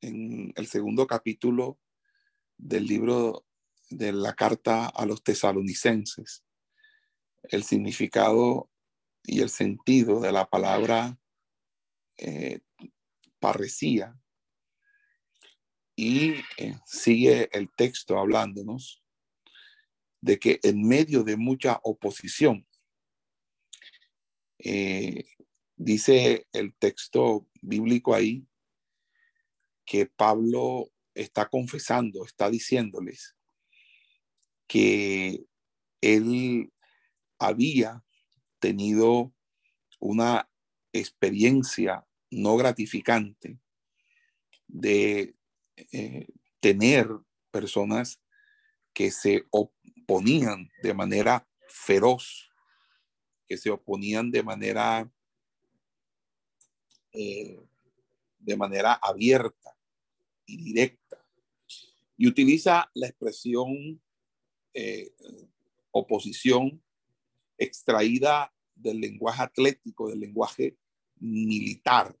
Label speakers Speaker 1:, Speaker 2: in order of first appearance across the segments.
Speaker 1: en el segundo capítulo del libro de la carta a los tesalonicenses el significado y el sentido de la palabra eh, parresía. Y eh, sigue el texto hablándonos de que en medio de mucha oposición, eh, dice el texto bíblico ahí, que Pablo está confesando, está diciéndoles que él había tenido una experiencia no gratificante de eh, tener personas que se oponían de manera feroz, que se oponían de manera eh, de manera abierta y directa. Y utiliza la expresión eh, oposición extraída del lenguaje atlético, del lenguaje militar,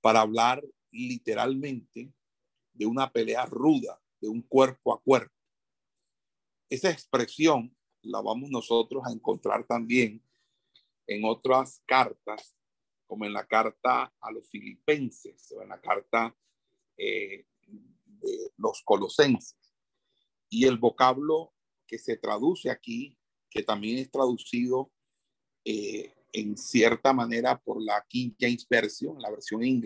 Speaker 1: para hablar literalmente de una pelea ruda, de un cuerpo a cuerpo. Esa expresión la vamos nosotros a encontrar también en otras cartas, como en la carta a los filipenses o en la carta eh, de los colosenses. Y el vocablo que se traduce aquí, que también es traducido eh, en cierta manera por la King James Version, la versión en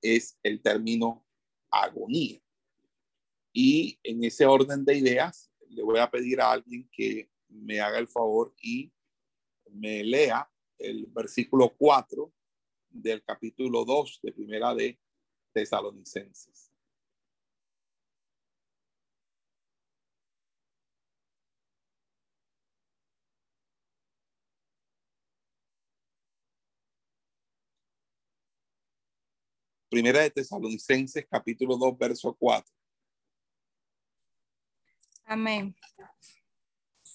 Speaker 1: es el término agonía. Y en ese orden de ideas, le voy a pedir a alguien que me haga el favor y me lea el versículo 4 del capítulo 2 de Primera de Tesalonicenses. Primera de Tesalonicenses, capítulo 2, verso 4.
Speaker 2: Amén.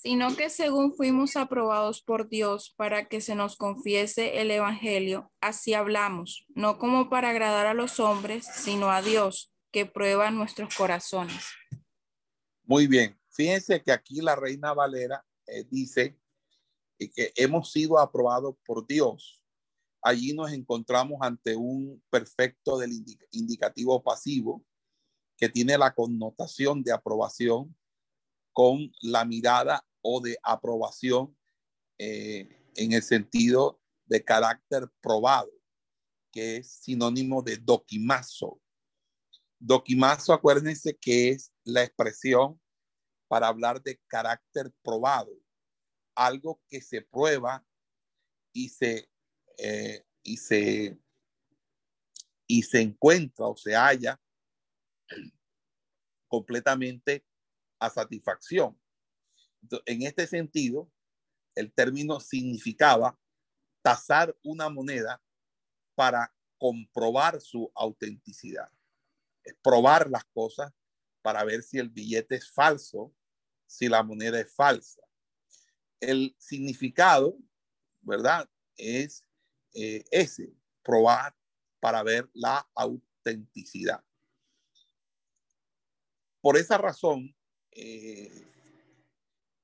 Speaker 2: Sino que según fuimos aprobados por Dios para que se nos confiese el Evangelio, así hablamos, no como para agradar a los hombres, sino a Dios, que prueba nuestros corazones.
Speaker 1: Muy bien. Fíjense que aquí la Reina Valera eh, dice que hemos sido aprobados por Dios allí nos encontramos ante un perfecto del indicativo pasivo que tiene la connotación de aprobación con la mirada o de aprobación eh, en el sentido de carácter probado, que es sinónimo de doquimazo. Doquimazo, acuérdense que es la expresión para hablar de carácter probado, algo que se prueba y se eh, y, se, y se encuentra o se halla completamente a satisfacción. En este sentido, el término significaba tasar una moneda para comprobar su autenticidad. Es probar las cosas para ver si el billete es falso, si la moneda es falsa. El significado, ¿verdad? Es eh, ese, probar para ver la autenticidad. Por esa razón, eh,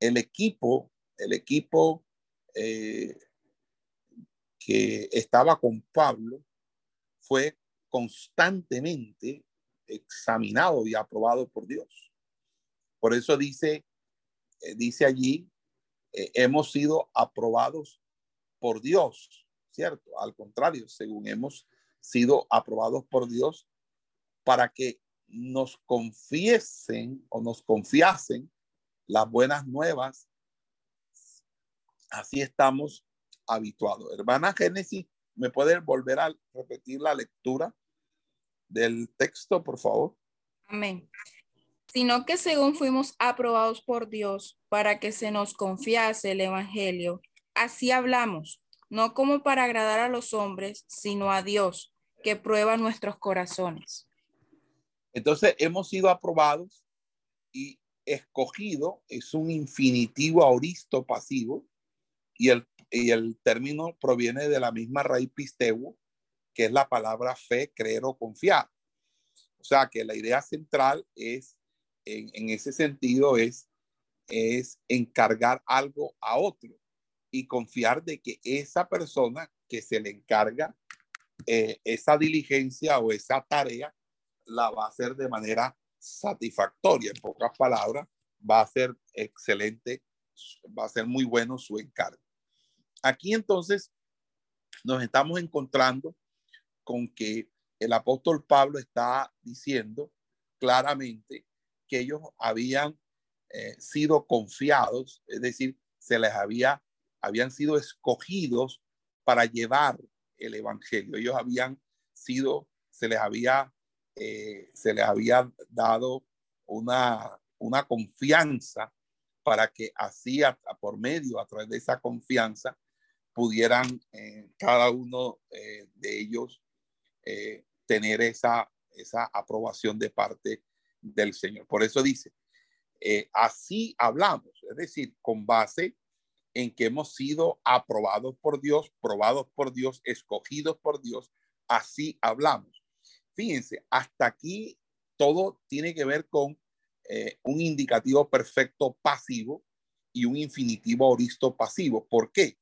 Speaker 1: el equipo, el equipo eh, que estaba con Pablo fue constantemente examinado y aprobado por Dios. Por eso dice, dice allí, hemos sido aprobados por Dios ¿cierto? Al contrario, según hemos sido aprobados por Dios para que nos confiesen o nos confiasen las buenas nuevas. Así estamos habituados. Hermana Génesis, ¿me puede volver a repetir la lectura del texto, por favor.
Speaker 2: Amén. Sino que según fuimos aprobados por Dios para que se nos confiase el Evangelio, así hablamos, no como para agradar a los hombres, sino a Dios, que prueba nuestros corazones.
Speaker 1: Entonces hemos sido aprobados y escogido es un infinitivo auristo pasivo y el, y el término proviene de la misma raíz pisteu, que es la palabra fe, creer o confiar. O sea que la idea central es, en, ese sentido, es, es encargar algo a otro y confiar de que esa persona que se le encarga eh, esa diligencia o esa tarea la va a hacer de manera satisfactoria. En pocas palabras, va a ser excelente, va a ser muy bueno su encargo. Aquí entonces nos estamos encontrando con que el apóstol Pablo está diciendo claramente que ellos habían eh, sido confiados, es decir, se les había, habían sido escogidos para llevar el evangelio. Ellos habían sido, se les había, eh, se les había dado una, una confianza para que así por medio, a través de esa confianza, pudieran eh, cada uno de ellos eh, tener esa, esa aprobación de parte del Señor. Por eso dice, eh, así hablamos, es decir, con base en que hemos sido aprobados por Dios, probados por Dios, escogidos por Dios, así hablamos. Fíjense, hasta aquí todo tiene que ver con eh, un indicativo perfecto pasivo y un infinitivo auristo pasivo. ¿Por qué?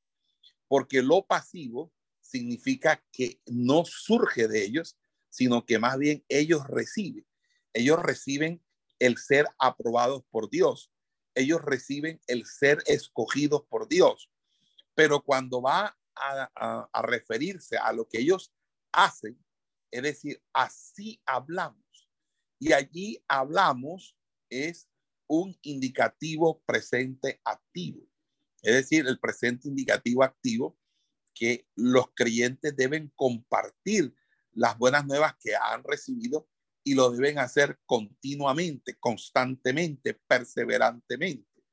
Speaker 1: Porque lo pasivo significa que no surge de ellos, sino que más bien ellos reciben. Ellos reciben el ser aprobados por Dios. Ellos reciben el ser escogidos por Dios. Pero cuando va a referirse a lo que ellos hacen, es decir, así hablamos. Y allí hablamos es un indicativo presente activo. Es decir, el presente indicativo activo que los creyentes deben compartir las buenas nuevas que han recibido y lo deben hacer continuamente, constantemente, perseverantemente.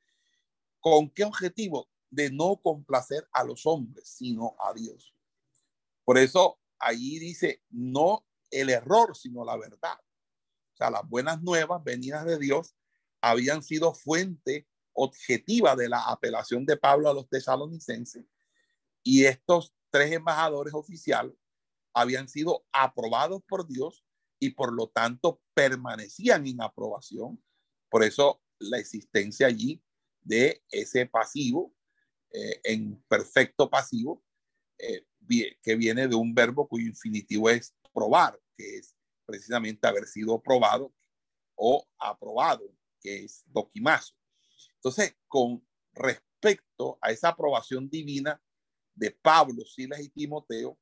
Speaker 1: ¿Con qué objetivo? De no complacer a los hombres, sino a Dios. Por eso allí dice, no el error, sino la verdad. O sea, las buenas nuevas venidas de Dios habían sido fuente objetiva de la apelación de Pablo a los tesalonicenses y estos tres embajadores oficiales habían sido aprobados por Dios y por lo tanto permanecían en aprobación. Por eso la existencia allí de ese pasivo eh, en perfecto pasivo eh, que viene de un verbo cuyo infinitivo es probar, que es precisamente haber sido probado o aprobado, que es doquimazo. Entonces, con respecto a esa aprobación divina, de Pablo, Silas y Timoteo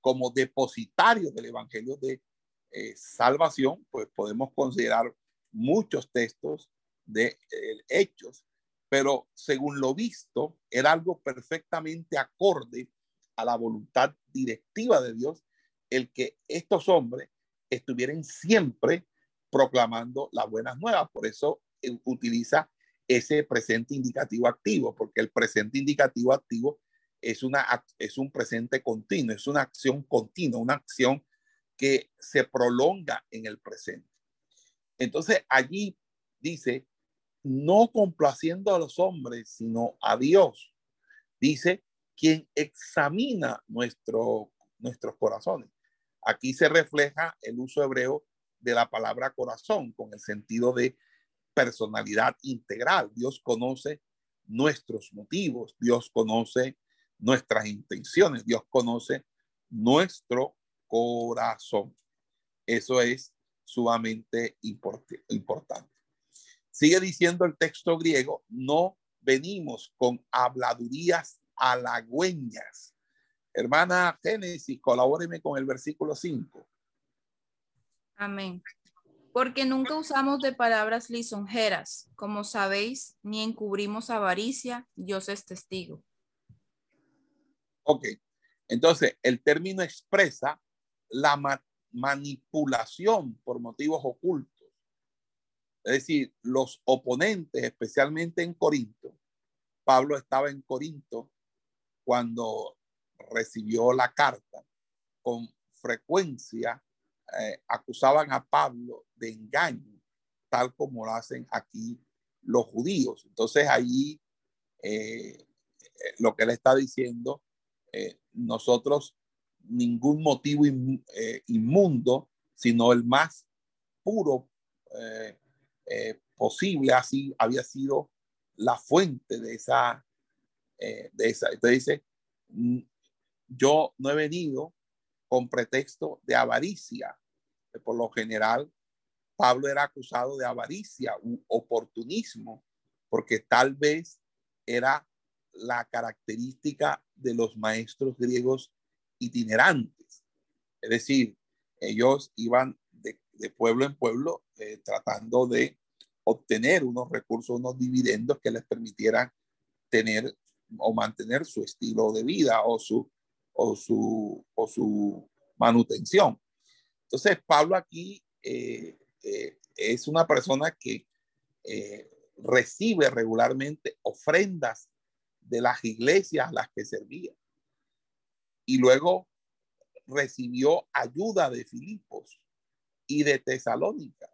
Speaker 1: como depositarios del Evangelio de eh, salvación, pues podemos considerar muchos textos de eh, hechos, pero según lo visto, era algo perfectamente acorde a la voluntad directiva de Dios el que estos hombres estuvieran siempre proclamando las buenas nuevas. Por eso eh, utiliza ese presente indicativo activo, porque el presente indicativo activo es, una, es un presente continuo, es una acción continua, una acción que se prolonga en el presente. Entonces allí dice, no complaciendo a los hombres, sino a Dios. Dice, quien examina nuestro, nuestros corazones. Aquí se refleja el uso hebreo de la palabra corazón con el sentido de personalidad integral. Dios conoce nuestros motivos, Dios conoce nuestras intenciones. Dios conoce nuestro corazón. Eso es sumamente importante. Sigue diciendo el texto griego, no venimos con habladurías halagüeñas. Hermana Génesis, colabóreme con el versículo 5.
Speaker 2: Amén. Porque nunca usamos de palabras lisonjeras, como sabéis, ni encubrimos avaricia, Dios es testigo.
Speaker 1: Ok, entonces el término expresa la, manipulación por motivos ocultos. Es decir, los oponentes, especialmente en Corinto, Pablo estaba en Corinto cuando recibió la carta, con frecuencia eh, acusaban a Pablo de engaño, tal como lo hacen aquí los judíos. Entonces allí eh, lo que él está diciendo, eh, nosotros ningún motivo inmundo, sino el más puro posible, así había sido la fuente de esa, de esa. Entonces dice, mm, yo no he venido con pretexto de avaricia. Por lo general, Pablo era acusado de avaricia u oportunismo, porque tal vez era la característica de los maestros griegos itinerantes. Es decir, ellos iban de, pueblo en pueblo eh, tratando de obtener unos recursos, unos dividendos que les permitieran tener o mantener su estilo de vida o su, o su, o su manutención. Entonces, Pablo aquí eh, eh, es una persona que eh, recibe regularmente ofrendas de las iglesias a las que servía. Y luego recibió ayuda de Filipos y de Tesalónica.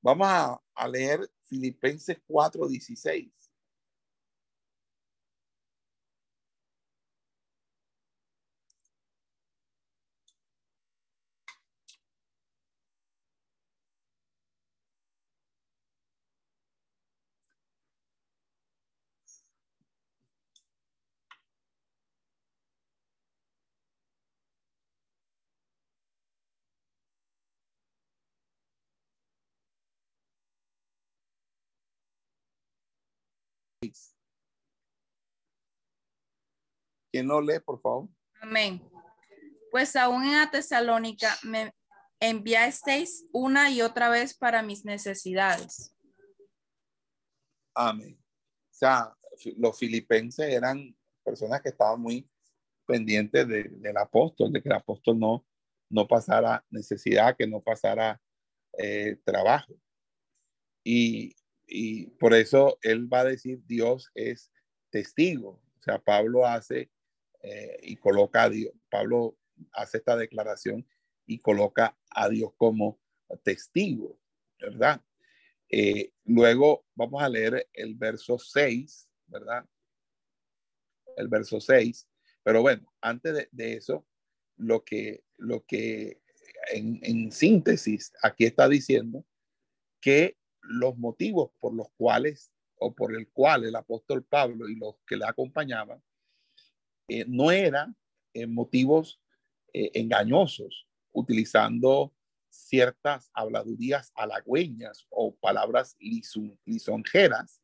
Speaker 1: Vamos a, a leer Filipenses 4:16. ¿Quién lo lee, por favor?
Speaker 2: Amén. Pues aún en Tesalónica me enviasteis una y otra vez para mis necesidades.
Speaker 1: Amén. O sea, los filipenses eran personas que estaban muy pendientes del apóstol, de que el apóstol no, no pasara necesidad, que no pasara eh, trabajo. Y, y por eso él va a decir Dios es testigo. O sea, Pablo hace eh, y coloca a Dios, Pablo hace esta declaración y coloca a Dios como testigo, ¿verdad? Eh, luego vamos a leer el verso 6, ¿verdad? El verso 6. Pero bueno, antes de, eso, lo que, lo que en, en síntesis aquí está diciendo que los motivos por los cuales o por el cual el apóstol Pablo y los que le acompañaban eh, no eran eh, motivos eh, engañosos, utilizando ciertas habladurías halagüeñas o palabras lisonjeras,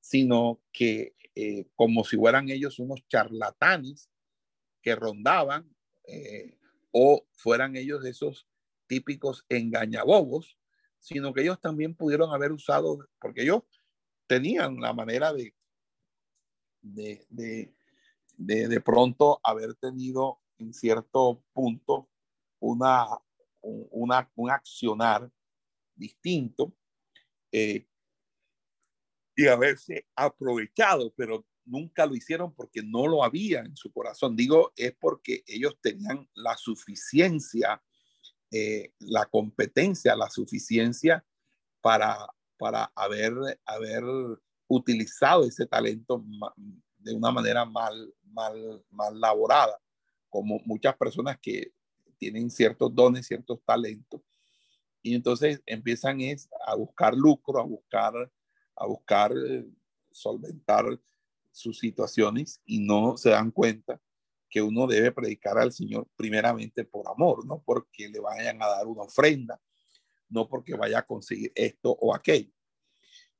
Speaker 1: sino que como si fueran ellos unos charlatanes que rondaban o fueran ellos esos típicos engañabobos sino que ellos también pudieron haber usado, porque ellos tenían la manera de, de, de, de, pronto haber tenido en cierto punto una, una, un accionar distinto eh, y haberse aprovechado, pero nunca lo hicieron porque no lo había en su corazón. Digo, es porque ellos tenían la suficiencia eh, la competencia, la suficiencia para, para haber, haber utilizado ese talento de una manera mal, mal, mal laborada, como muchas personas que tienen ciertos dones, ciertos talentos, y entonces empiezan es a buscar lucro, a buscar, a buscar eh, solventar sus situaciones y no se dan cuenta que uno debe predicar al Señor primeramente por amor, no porque le vayan a dar una ofrenda, no porque vaya a conseguir esto o aquello.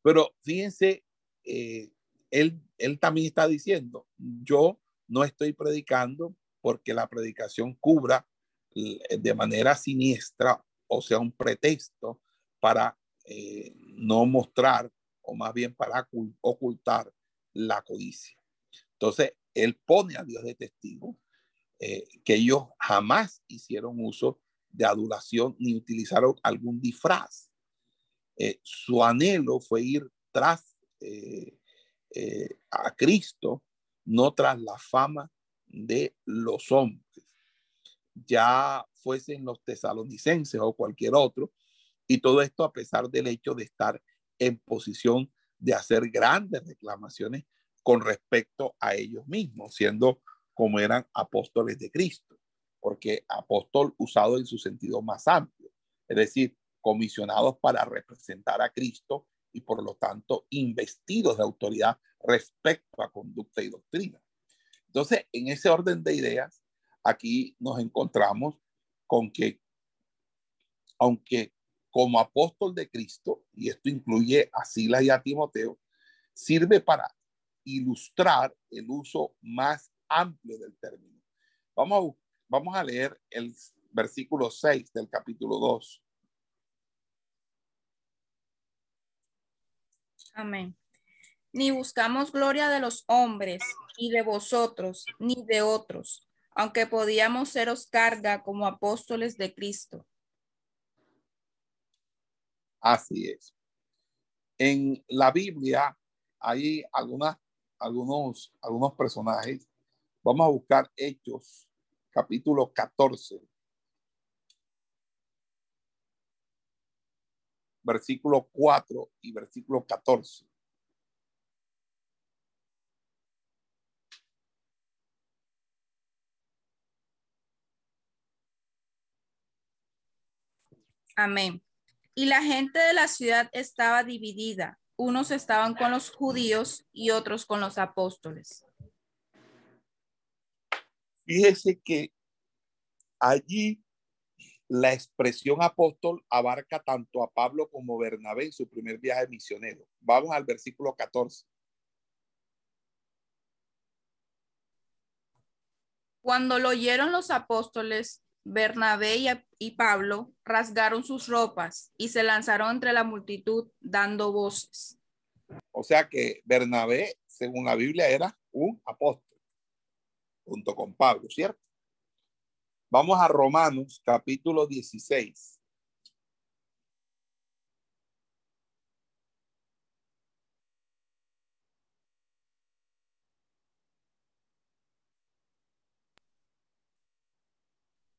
Speaker 1: Pero fíjense, eh, él, él también está diciendo, yo no estoy predicando porque la predicación cubra de manera siniestra, o sea, un pretexto para eh, no mostrar o más bien para ocultar la codicia. Entonces, él pone a Dios de testigo eh, que ellos jamás hicieron uso de adulación ni utilizaron algún disfraz. Eh, su anhelo fue ir tras eh, a Cristo, no tras la fama de los hombres. Ya fuesen los tesalonicenses o cualquier otro, y todo esto a pesar del hecho de estar en posición de hacer grandes reclamaciones con respecto a ellos mismos, siendo como eran apóstoles de Cristo, porque apóstol usado en su sentido más amplio, es decir, comisionados para representar a Cristo y por lo tanto investidos de autoridad respecto a conducta y doctrina. Entonces, en ese orden de ideas, aquí nos encontramos con que, aunque como apóstol de Cristo, y esto incluye a Silas y a Timoteo, sirve para ilustrar el uso más amplio del término. Vamos a, vamos a leer el versículo 6 del capítulo 2.
Speaker 2: Amén. Ni buscamos gloria de los hombres, ni de vosotros, ni de otros, aunque podíamos seros carga como apóstoles de Cristo
Speaker 1: Así es. En la Biblia hay algunas, algunos, algunos personajes. Vamos a buscar Hechos, capítulo 14. Versículo 4 y versículo 14.
Speaker 2: Amén. Y la gente de la ciudad estaba dividida. Unos estaban con los judíos y otros con los apóstoles.
Speaker 1: Fíjese que allí la expresión apóstol abarca tanto a Pablo como Bernabé en su primer viaje misionero. Vamos al versículo 14.
Speaker 2: Cuando lo oyeron los apóstoles, Bernabé y Pablo rasgaron sus ropas y se lanzaron entre la multitud dando voces.
Speaker 1: O sea que Bernabé, según la Biblia, era un apóstol, junto con Pablo, ¿cierto? Vamos a Romanos capítulo 16.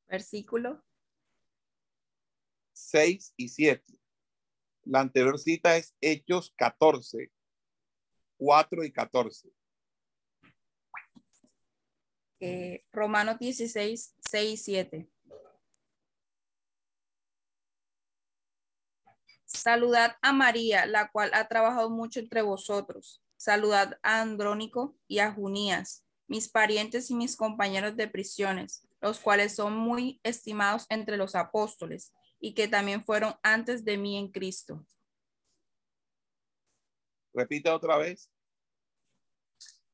Speaker 2: Versículo
Speaker 1: 6 y 7. La anterior cita es Hechos 14, 4 y 14.
Speaker 2: Eh, Romanos 16, 6 y 7. Saludad a María, la cual ha trabajado mucho entre vosotros. Saludad a Andrónico y a Junías, mis parientes y mis compañeros de prisiones, los cuales son muy estimados entre los apóstoles y que también fueron antes de mí en Cristo.
Speaker 1: Repita otra vez.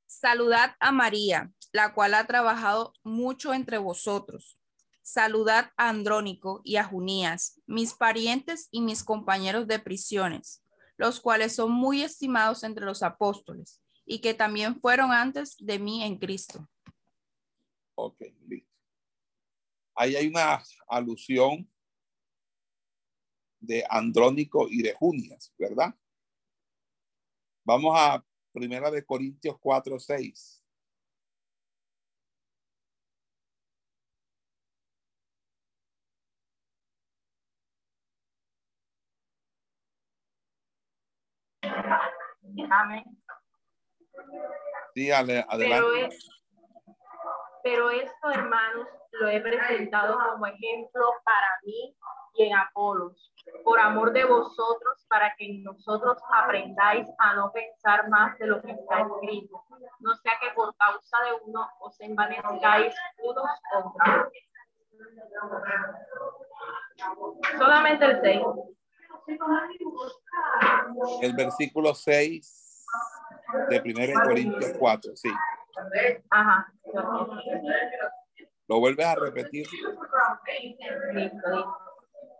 Speaker 2: Saludad a María, la cual ha trabajado mucho entre vosotros. Saludad a Andrónico y a Junías, mis parientes y mis compañeros de prisiones, los cuales son muy estimados entre los apóstoles y que también fueron antes de mí en Cristo.
Speaker 1: Ok, listo. Ahí hay una alusión de Andrónico y de Junias, ¿verdad? Vamos a Primera de Corintios 4, 6.
Speaker 3: Amén.
Speaker 1: Sí, adelante.
Speaker 3: Pero, pero esto, hermanos, lo he presentado como ejemplo para mí y en Apolos, por amor de vosotros, para que nosotros aprendáis a no pensar más de lo que está escrito, no sea que por causa de uno os envanezcáis unos contra otros. Solamente el 6.
Speaker 1: El versículo 6 de 1 Corintios 4, sí.
Speaker 3: Ajá.
Speaker 1: ¿Lo vuelves a repetir?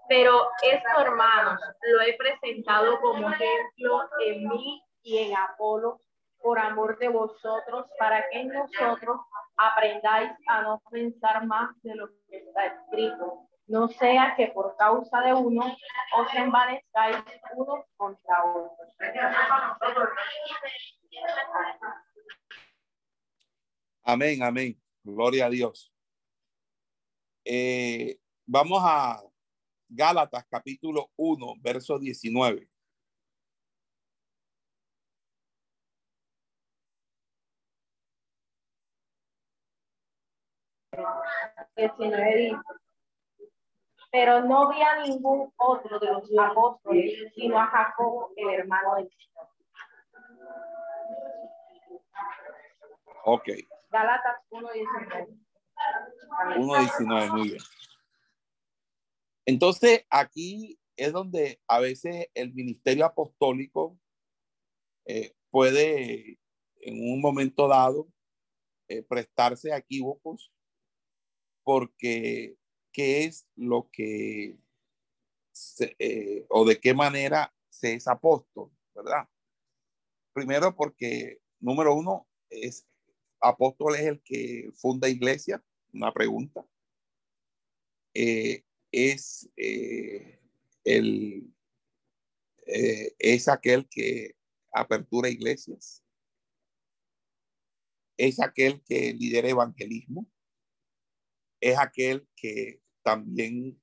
Speaker 3: Pero esto, hermanos, lo he presentado como ejemplo en mí y en Apolo por amor de vosotros, para que nosotros aprendáis a no pensar más de lo que está escrito, no sea que por causa de uno os envanezcáis uno contra otro.
Speaker 1: Amén, amén. Gloria a Dios. Eh, vamos a Gálatas capítulo 1, verso 19.
Speaker 3: Pero no vi a ningún otro de los apóstoles, sino a Jacobo, el hermano de Señor.
Speaker 1: Ok.
Speaker 3: Gálatas 1.19.
Speaker 1: 1.19, muy bien. Entonces, aquí es donde a veces el ministerio apostólico eh, puede, en un momento dado, eh, prestarse a equívocos, porque qué es lo que, eh, o de qué manera se es apóstol, ¿verdad? Primero porque, número uno, es apóstol es el que funda iglesia, una pregunta. Eh, es eh, el es aquel que apertura iglesias, es aquel que lidera evangelismo, es aquel que también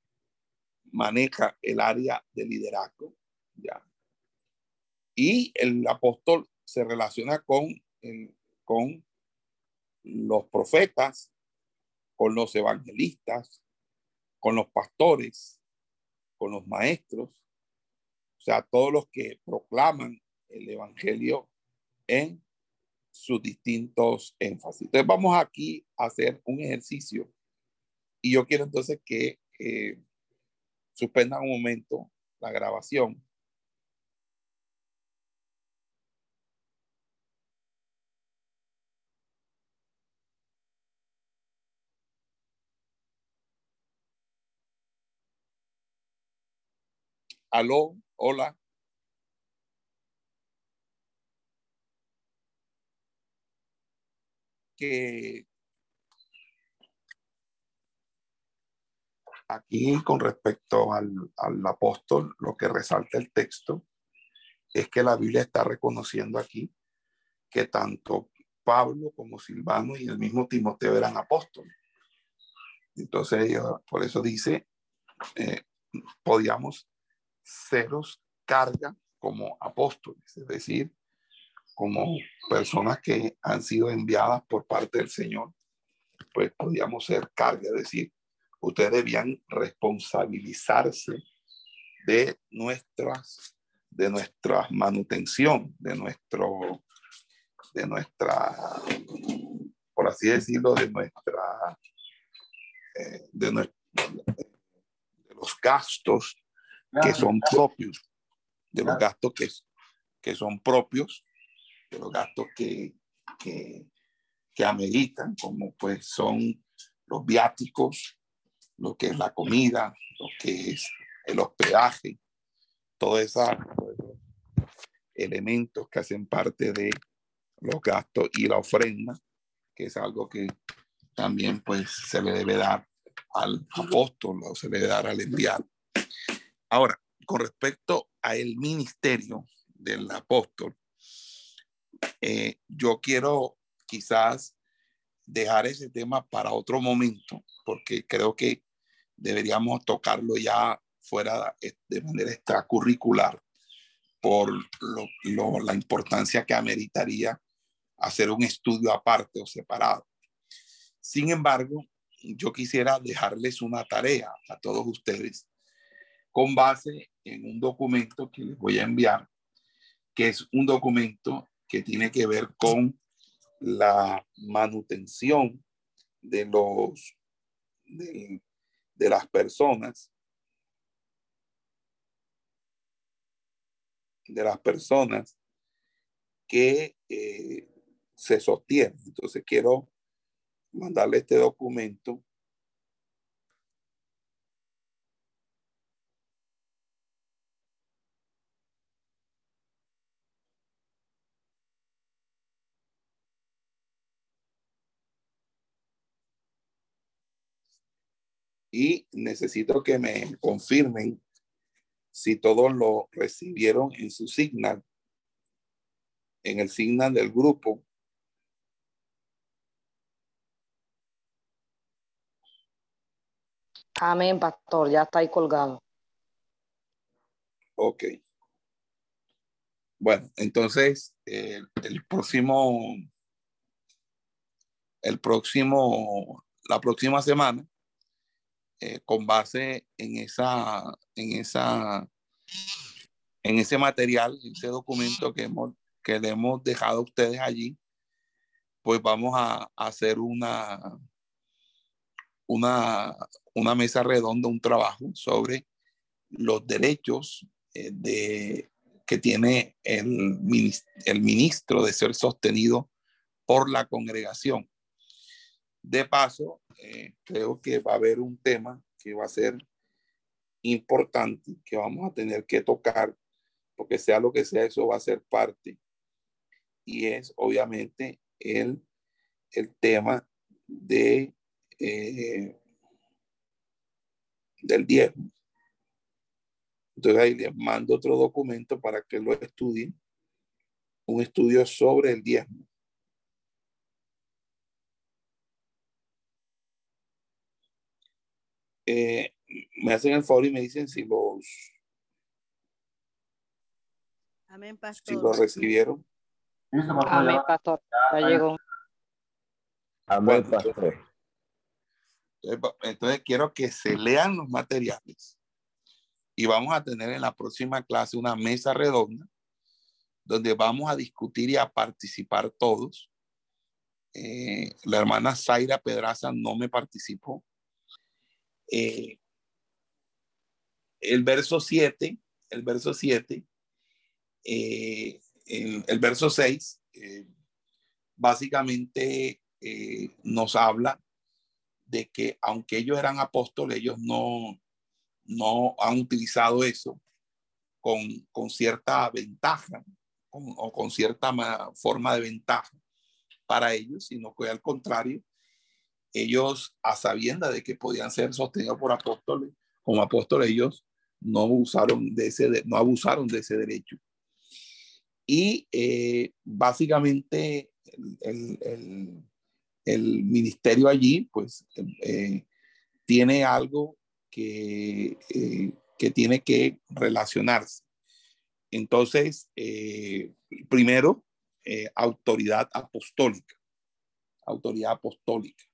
Speaker 1: maneja el área de liderazgo. ¿ya? Y el apóstol se relaciona con, con los profetas, con los evangelistas, con los pastores, con los maestros, o sea, todos los que proclaman el evangelio en sus distintos énfasis. Entonces vamos aquí a hacer un ejercicio y yo quiero entonces que eh, suspendan un momento la grabación. Aló, hola. Que Aquí con respecto al, apóstol, lo que resalta el texto es que la Biblia está reconociendo aquí que tanto Pablo como Silvano y el mismo Timoteo eran apóstoles. Entonces, por eso dice, eh, podíamos seros carga como apóstoles, es decir, como personas que han sido enviadas por parte del Señor, pues podíamos ser carga, es decir, ustedes debían responsabilizarse de nuestras de nuestra manutención, de nuestro, de nuestra, por así decirlo, de nuestra, eh, de, los gastos que son propios, de los gastos que, que son propios, de los gastos que, que, que ameritan, como pues son los viáticos, lo que es la comida, lo que es el hospedaje, todos esos elementos que hacen parte de los gastos y la ofrenda, que es algo que también pues se le debe dar al apóstol o se le debe dar al enviado. Ahora, con respecto a el ministerio del apóstol, eh, yo quiero quizás dejar ese tema para otro momento, porque creo que deberíamos tocarlo ya fuera de manera extracurricular por la importancia que ameritaría hacer un estudio aparte o separado. Sin embargo, yo quisiera dejarles una tarea a todos ustedes con base en un documento que les voy a enviar, que es un documento que tiene que ver con la manutención de los de las personas, de las personas que eh, se sostienen. Entonces quiero mandarle este documento y necesito que me confirmen si todos lo recibieron en su signal, en el signal del grupo.
Speaker 4: Amén, pastor, ya está ahí colgado.
Speaker 1: Ok. Bueno, entonces el próximo, el próximo, la próxima semana eh, con base en esa, en esa, en ese material, ese documento que hemos, que le hemos dejado a ustedes allí, pues vamos a, hacer una, una, una mesa redonda, un trabajo sobre los derechos eh, de, que tiene el, el ministro de ser sostenido por la congregación. De paso, eh, creo que va a haber un tema que va a ser importante, que vamos a tener que tocar, porque sea lo que sea, eso va a ser parte. Y es obviamente el, el tema de, eh, del diezmo. Entonces ahí les mando otro documento para que lo estudien, un estudio sobre el diezmo. Eh, me hacen el favor y me dicen si los
Speaker 5: Amén, pastor.
Speaker 1: si los recibieron.
Speaker 4: Amén, pastor. Ya llegó.
Speaker 1: Amén, pastor. Entonces quiero que se lean los materiales y vamos a tener en la próxima clase una mesa redonda donde vamos a discutir y a participar todos. Eh, la hermana Zaira Pedraza no me participó eh, el verso 7, el verso 7, eh, el, verso 6, eh, básicamente nos habla de que aunque ellos eran apóstoles, ellos no, no han utilizado eso con, con cierta ventaja o con cierta forma de ventaja para ellos, sino que al contrario, ellos a sabienda de que podían ser sostenidos por apóstoles, como apóstoles ellos no usaron de ese, no abusaron de ese derecho. Y eh, básicamente el, ministerio allí, pues, eh, tiene algo que, eh, que tiene que relacionarse. Entonces, primero, autoridad apostólica, autoridad apostólica.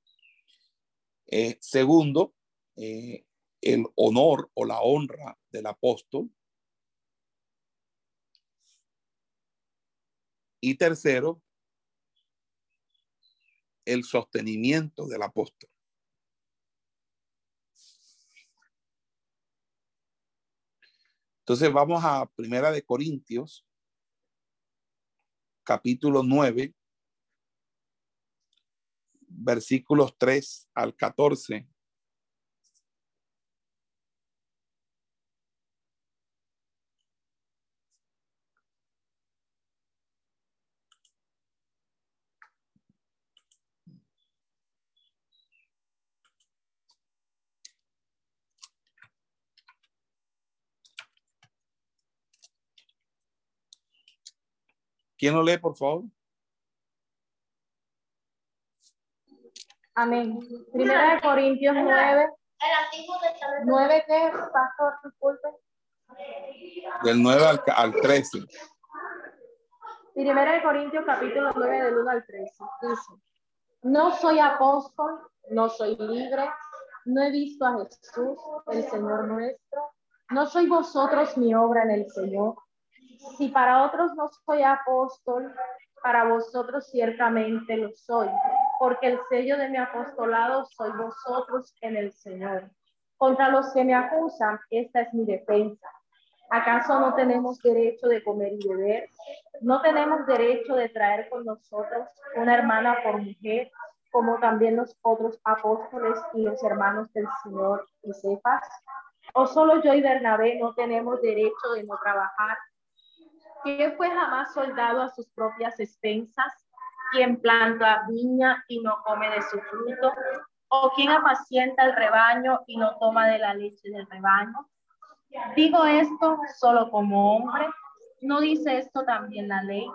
Speaker 1: Eh, segundo, eh, el honor o la honra del apóstol. Y tercero, el sostenimiento del apóstol. Entonces vamos a Primera de Corintios, capítulo 9, versículos 3 al 14. ¿Quién lo lee, por favor?
Speaker 3: Amén. Primera de Corintios 9. ¿9 qué, pastor? Disculpe.
Speaker 1: Del 9 al, al 13.
Speaker 3: Primera de Corintios capítulo 9 del 1 al 13. Dice, no soy apóstol, no soy libre, no he visto a Jesús, el Señor nuestro, no soy vosotros mi obra en el Señor. Si para otros no soy apóstol, para vosotros ciertamente lo soy, porque el sello de mi apostolado soy vosotros en el Señor. Contra los que me acusan, esta es mi defensa. ¿Acaso no tenemos derecho de comer y beber? ¿No tenemos derecho de traer con nosotros una hermana por mujer, como también los otros apóstoles y los hermanos del Señor y? ¿O solo yo y Bernabé no tenemos derecho de no trabajar? ¿Quién fue jamás soldado a sus propias expensas? Quien planta viña y no come de su fruto? ¿O quién apacienta el rebaño y no toma de la leche del rebaño? Digo esto solo como hombre. ¿No dice esto también la ley?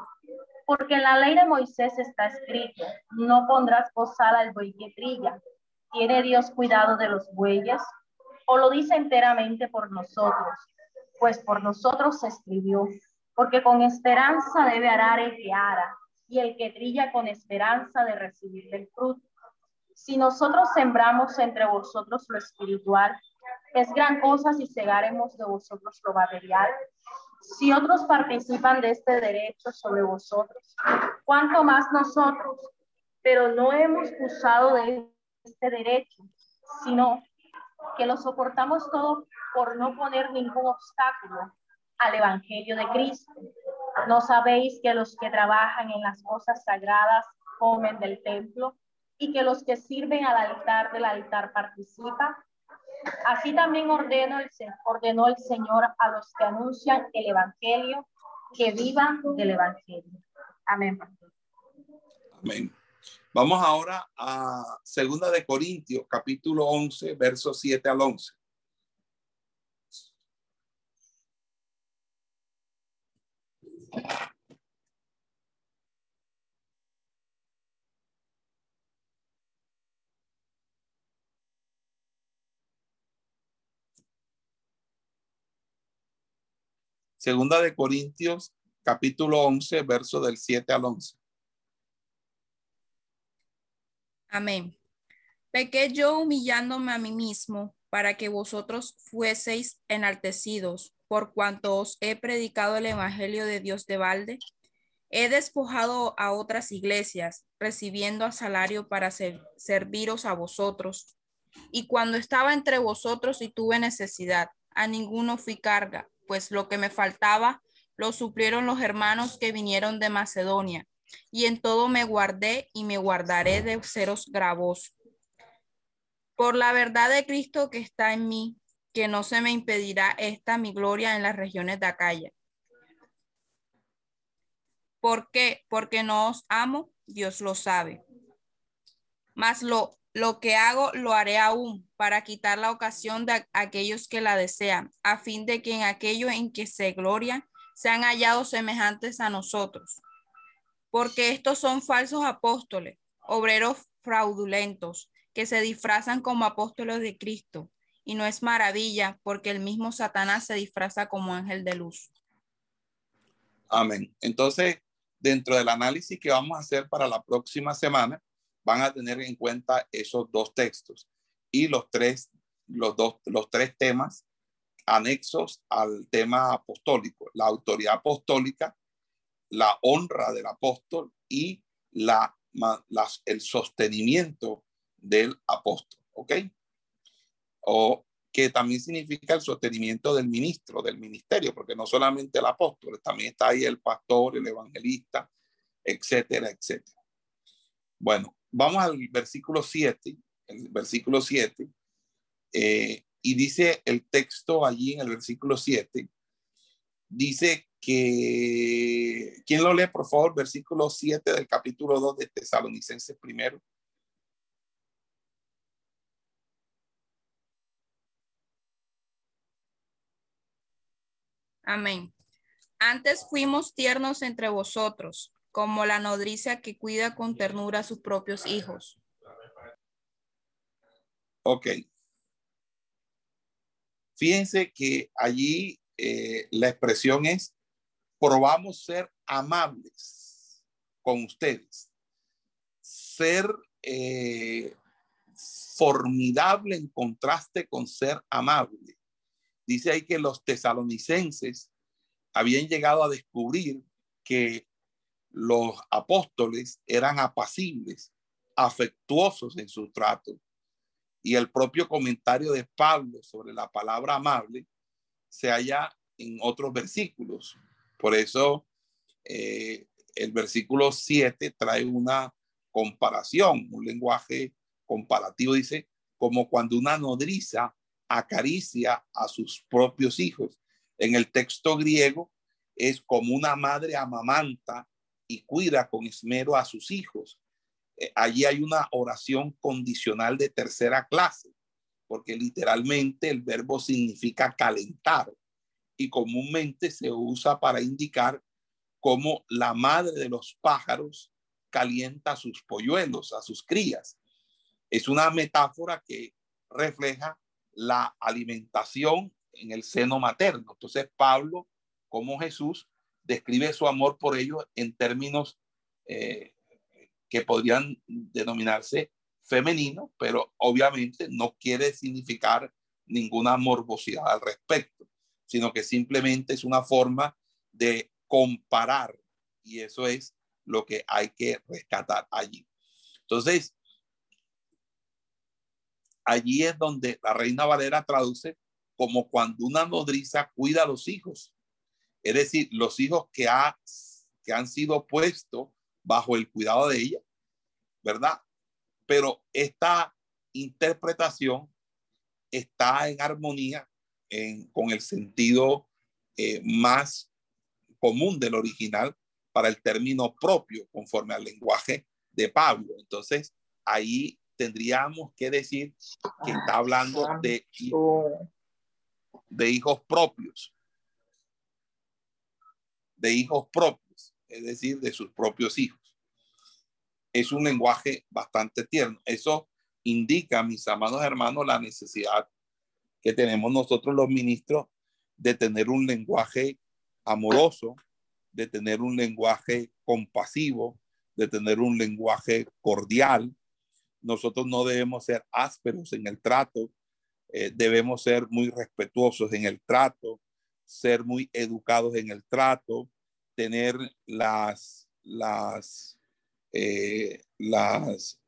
Speaker 3: Porque en la ley de Moisés está escrito, no pondrás posada al buey que trilla. ¿Tiene Dios cuidado de los bueyes? ¿O lo dice enteramente por nosotros? Pues por nosotros se escribió, porque con esperanza debe arar el que ara, y el que trilla con esperanza de recibir el fruto. Si nosotros sembramos entre vosotros lo espiritual, es gran cosa si cegaremos de vosotros lo material. Si otros participan de este derecho sobre vosotros, ¿cuánto más nosotros? Pero no hemos usado de este derecho, sino que lo soportamos todo por no poner ningún obstáculo al Evangelio de Cristo. ¿No sabéis que los que trabajan en las cosas sagradas comen del templo y que los que sirven al altar del altar participan. Así también ordeno el, ordenó el Señor a los que anuncian el Evangelio que vivan del Evangelio. Amén.
Speaker 1: Amén. Vamos ahora a Segunda de Corintios, capítulo 11, versos 7 al 11. Segunda de Corintios, capítulo 11, verso del 7 al 11.
Speaker 2: Amén. Pequé yo humillándome a mí mismo para que vosotros fueseis enaltecidos por cuanto os he predicado el Evangelio de Dios de balde. He despojado a otras iglesias, recibiendo a salario para serviros a vosotros. Y cuando estaba entre vosotros y tuve necesidad, a ninguno fui carga, pues lo que me faltaba lo suplieron los hermanos que vinieron de Macedonia, y en todo me guardé y me guardaré de seros gravoso. Por la verdad de Cristo que está en mí, que no se me impedirá esta mi gloria en las regiones de Acaya. ¿Por qué? Porque no os amo, Dios lo sabe. Mas lo lo que hago lo haré aún para quitar la ocasión de aquellos que la desean, a fin de que en aquello en que se gloria sean hallados semejantes a nosotros. Porque estos son falsos apóstoles, obreros fraudulentos, que se disfrazan como apóstoles de Cristo. Y no es maravilla, porque el mismo Satanás se disfraza como ángel de luz.
Speaker 1: Amén. Entonces, dentro del análisis que vamos a hacer para la próxima semana, van a tener en cuenta esos dos textos y los tres, los dos, los tres temas anexos al tema apostólico, la autoridad apostólica, la honra del apóstol y la, el sostenimiento del apóstol, ¿ok? O que también significa el sostenimiento del ministro, del ministerio, porque no solamente el apóstol, también está ahí el pastor, el evangelista, etcétera, etcétera. Bueno, vamos al versículo 7, el versículo 7, eh, y dice el texto allí en el versículo 7, dice que, ¿quién lo lee por favor? Versículo 7 del capítulo 2 de Tesalonicenses primero.
Speaker 2: Amén. Antes fuimos tiernos entre vosotros como la nodriza que cuida con ternura a sus propios hijos.
Speaker 1: Ok. Fíjense que allí eh, la expresión es, probamos ser amables con ustedes, ser eh, formidable en contraste con ser amable. Dice ahí que los tesalonicenses habían llegado a descubrir que los apóstoles eran apacibles, afectuosos en su trato. Y el propio comentario de Pablo sobre la palabra amable se halla en otros versículos. Por eso eh, el versículo 7 trae una comparación, un lenguaje comparativo, dice, como cuando una nodriza acaricia a sus propios hijos. En el texto griego es como una madre amamanta y cuida con esmero a sus hijos. eh, allí hay una oración condicional de tercera clase, porque literalmente el verbo significa calentar y comúnmente se usa para indicar cómo la madre de los pájaros calienta a sus polluelos, a sus crías. Es una metáfora que refleja la alimentación en el seno materno. Entonces Pablo, como Jesús, describe su amor por ellos en términos eh, que podrían denominarse femeninos, pero obviamente no quiere significar ninguna morbosidad al respecto, sino que simplemente es una forma de comparar y eso es lo que hay que rescatar allí. Entonces, allí es donde la Reina Valera traduce como cuando una nodriza cuida a los hijos, es decir, los hijos que, ha, que han sido puestos bajo el cuidado de ella, ¿verdad? Pero esta interpretación está en armonía con el sentido eh, más común del original para el término propio, conforme al lenguaje de Pablo. Entonces, ahí tendríamos que decir que está hablando de, de hijos propios, de hijos propios, es decir, de sus propios hijos. Es un lenguaje bastante tierno. Eso indica, mis amados hermanos, la necesidad que tenemos nosotros los ministros de tener un lenguaje amoroso, de tener un lenguaje compasivo, de tener un lenguaje cordial. Nosotros no debemos ser ásperos en el trato, eh, debemos ser muy respetuosos en el trato, ser muy educados en el trato, tener las, las, eh, las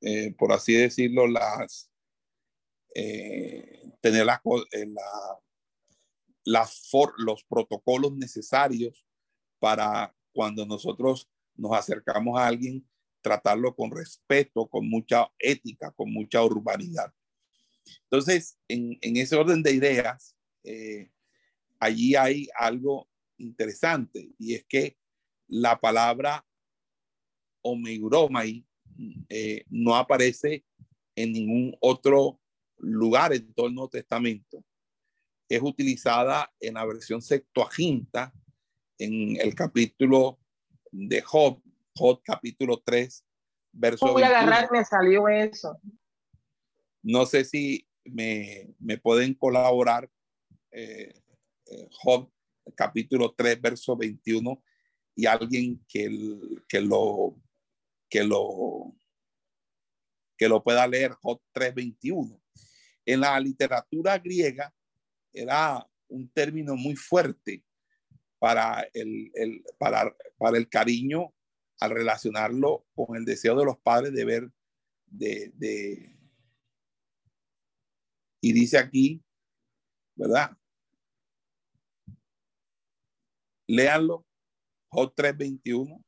Speaker 1: eh, por así decirlo, las, tener la, la, los protocolos necesarios para cuando nosotros nos acercamos a alguien, tratarlo con respeto, con mucha ética, con mucha urbanidad. Entonces, en, ese orden de ideas, eh, allí hay algo interesante y es que la palabra omeuromai eh, no aparece en ningún otro lugar en todo el Nuevo Testamento. Es utilizada en la versión Septuaginta en el capítulo de Job, Job capítulo 3, verso
Speaker 6: Voy a agarrar, me salió eso.
Speaker 1: No sé si me, pueden colaborar eh, eh, Job capítulo 3, verso 21 y alguien que, que lo que lo que lo pueda leer Job 21. En la literatura griega era un término muy fuerte para el, para, para el cariño al relacionarlo con el deseo de los padres de ver, de, y dice aquí, ¿verdad? Léanlo, Job 3:21.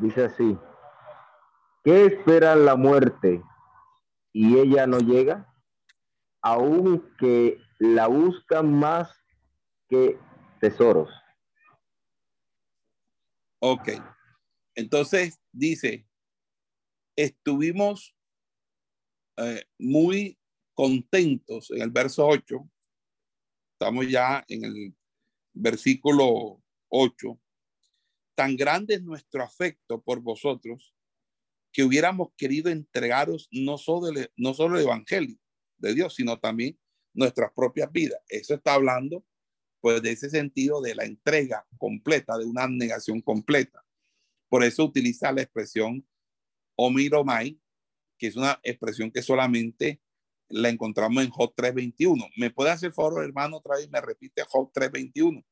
Speaker 7: Dice así, ¿qué espera la muerte y ella no llega? Aunque la buscan más que tesoros.
Speaker 1: Ok. Entonces dice, estuvimos eh, muy contentos en el verso 8. Estamos ya en el versículo 8. Tan grande es nuestro afecto por vosotros que hubiéramos querido entregaros no solo, no solo el Evangelio de Dios, sino también nuestras propias vidas. Eso está hablando pues de ese sentido de la entrega completa, de una negación completa. Por eso utiliza la expresión omiromai, que es una expresión que solamente la encontramos en Job 3.21. ¿Me puede hacer favor, hermano, otra vez me repite Job 3.21?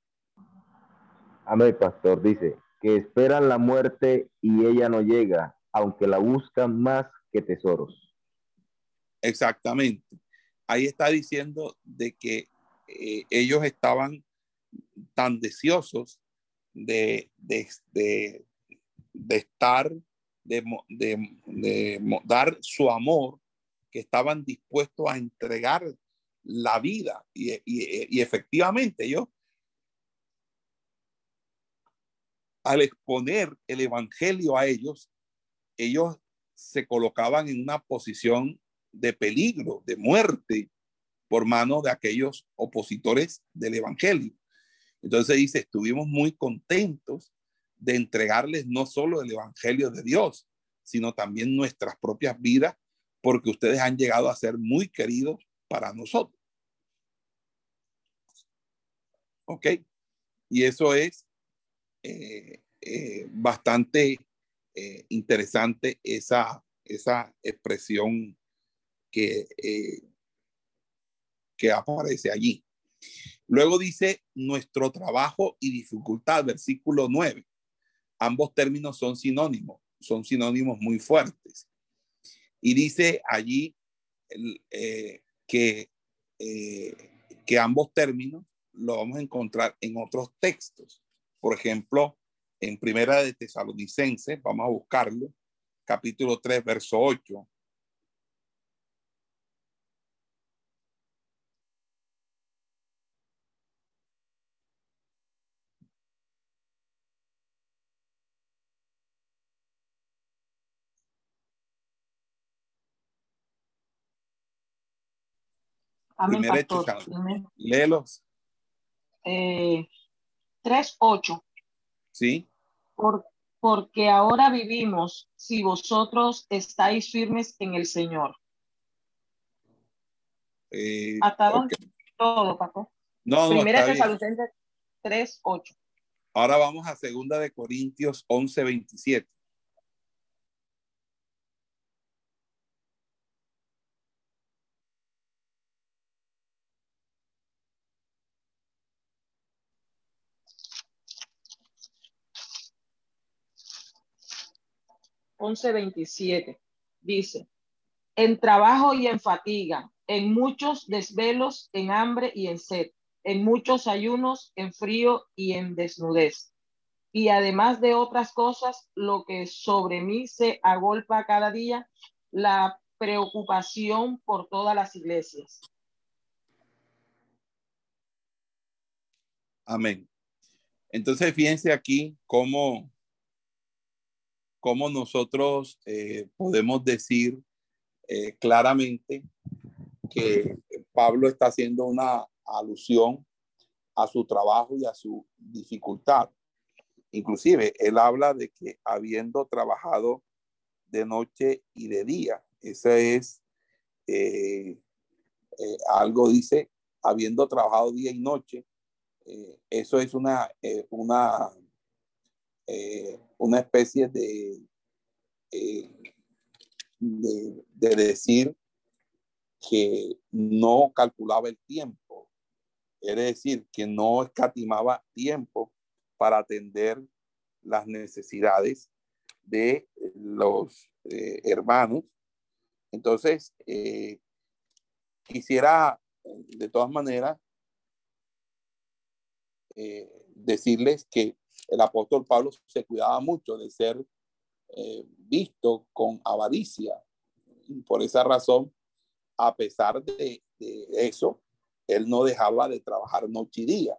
Speaker 7: Amén, pastor. Dice que esperan la muerte y ella no llega, aunque la buscan más que tesoros.
Speaker 1: Exactamente. Ahí está diciendo de que eh, ellos estaban tan deseosos de, de, de, estar, de, de, dar su amor, que estaban dispuestos a entregar la vida. Y, y, y efectivamente ellos, al exponer el Evangelio a ellos, ellos se colocaban en una posición de peligro, de muerte, por mano de aquellos opositores del Evangelio. Entonces dice, estuvimos muy contentos de entregarles no solo el Evangelio de Dios, sino también nuestras propias vidas, porque ustedes han llegado a ser muy queridos para nosotros. ¿Ok? Y eso es eh, eh, bastante eh, interesante esa, esa expresión que, que aparece allí. Luego dice nuestro trabajo y dificultad, versículo 9. Ambos términos son sinónimos, son sinónimos muy fuertes. Y dice allí que, que ambos términos lo vamos a encontrar en otros textos. Por ejemplo, en Primera de Tesalonicenses, vamos a buscarlo, capítulo 3, verso 8.
Speaker 6: Amén, pastor.
Speaker 1: Léelos.
Speaker 6: Eh, 3.8.
Speaker 1: Sí.
Speaker 6: Por, porque ahora vivimos si vosotros estáis firmes en el Señor.
Speaker 1: Eh,
Speaker 6: Hasta
Speaker 1: ok.
Speaker 6: dónde todo, pastor.
Speaker 1: No, no,
Speaker 6: Primera
Speaker 1: bien.
Speaker 6: Tesalonicenses 3.8.
Speaker 1: Ahora vamos a segunda de Corintios 11, 27.
Speaker 6: once veintisiete dice, en trabajo y en fatiga, en muchos desvelos, en hambre y en sed, en muchos ayunos, en frío y en desnudez. Y además de otras cosas, lo que sobre mí se agolpa cada día, la preocupación por todas las iglesias.
Speaker 1: Amén. Entonces, fíjense aquí cómo, cómo nosotros eh, podemos decir eh, claramente que Pablo está haciendo una alusión a su trabajo y a su dificultad. Inclusive, él habla de que habiendo trabajado de noche y de día, ese es eh, algo, dice, habiendo trabajado día y noche, eso es una, una, eh, una especie de, eh, de, de decir que no calculaba el tiempo, es decir, que no escatimaba tiempo para atender las necesidades de los eh, hermanos. Entonces, quisiera de todas maneras decirles que el apóstol Pablo se cuidaba mucho de ser eh, visto con avaricia. Y por esa razón, a pesar de, eso, él no dejaba de trabajar noche y día.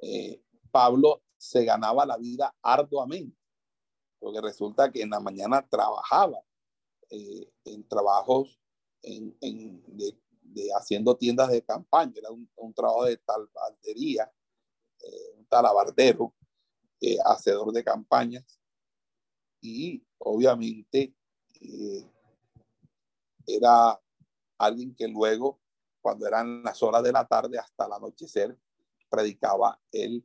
Speaker 1: Eh, Pablo se ganaba la vida arduamente, porque resulta que en la mañana trabajaba eh, en trabajos en, de, haciendo tiendas de campaña, era un, trabajo de talabardería, eh, talabardero, eh, hacedor de campañas, y obviamente eh, era alguien que luego, cuando eran las horas de la tarde hasta el anochecer, predicaba el,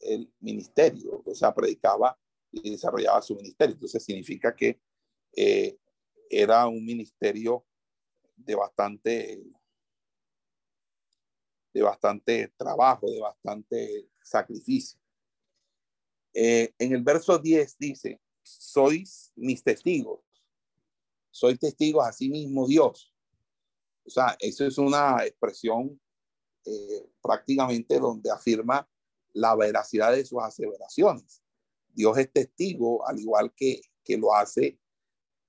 Speaker 1: el ministerio, o sea, predicaba y desarrollaba su ministerio. Entonces significa que eh, era un ministerio de bastante, de bastante trabajo, de bastante sacrificio. Eh, en el verso 10 dice, sois mis testigos, soy testigos a sí mismo Dios. O sea, eso es una expresión eh, prácticamente donde afirma la veracidad de sus aseveraciones. Dios es testigo, al igual que, que lo hace,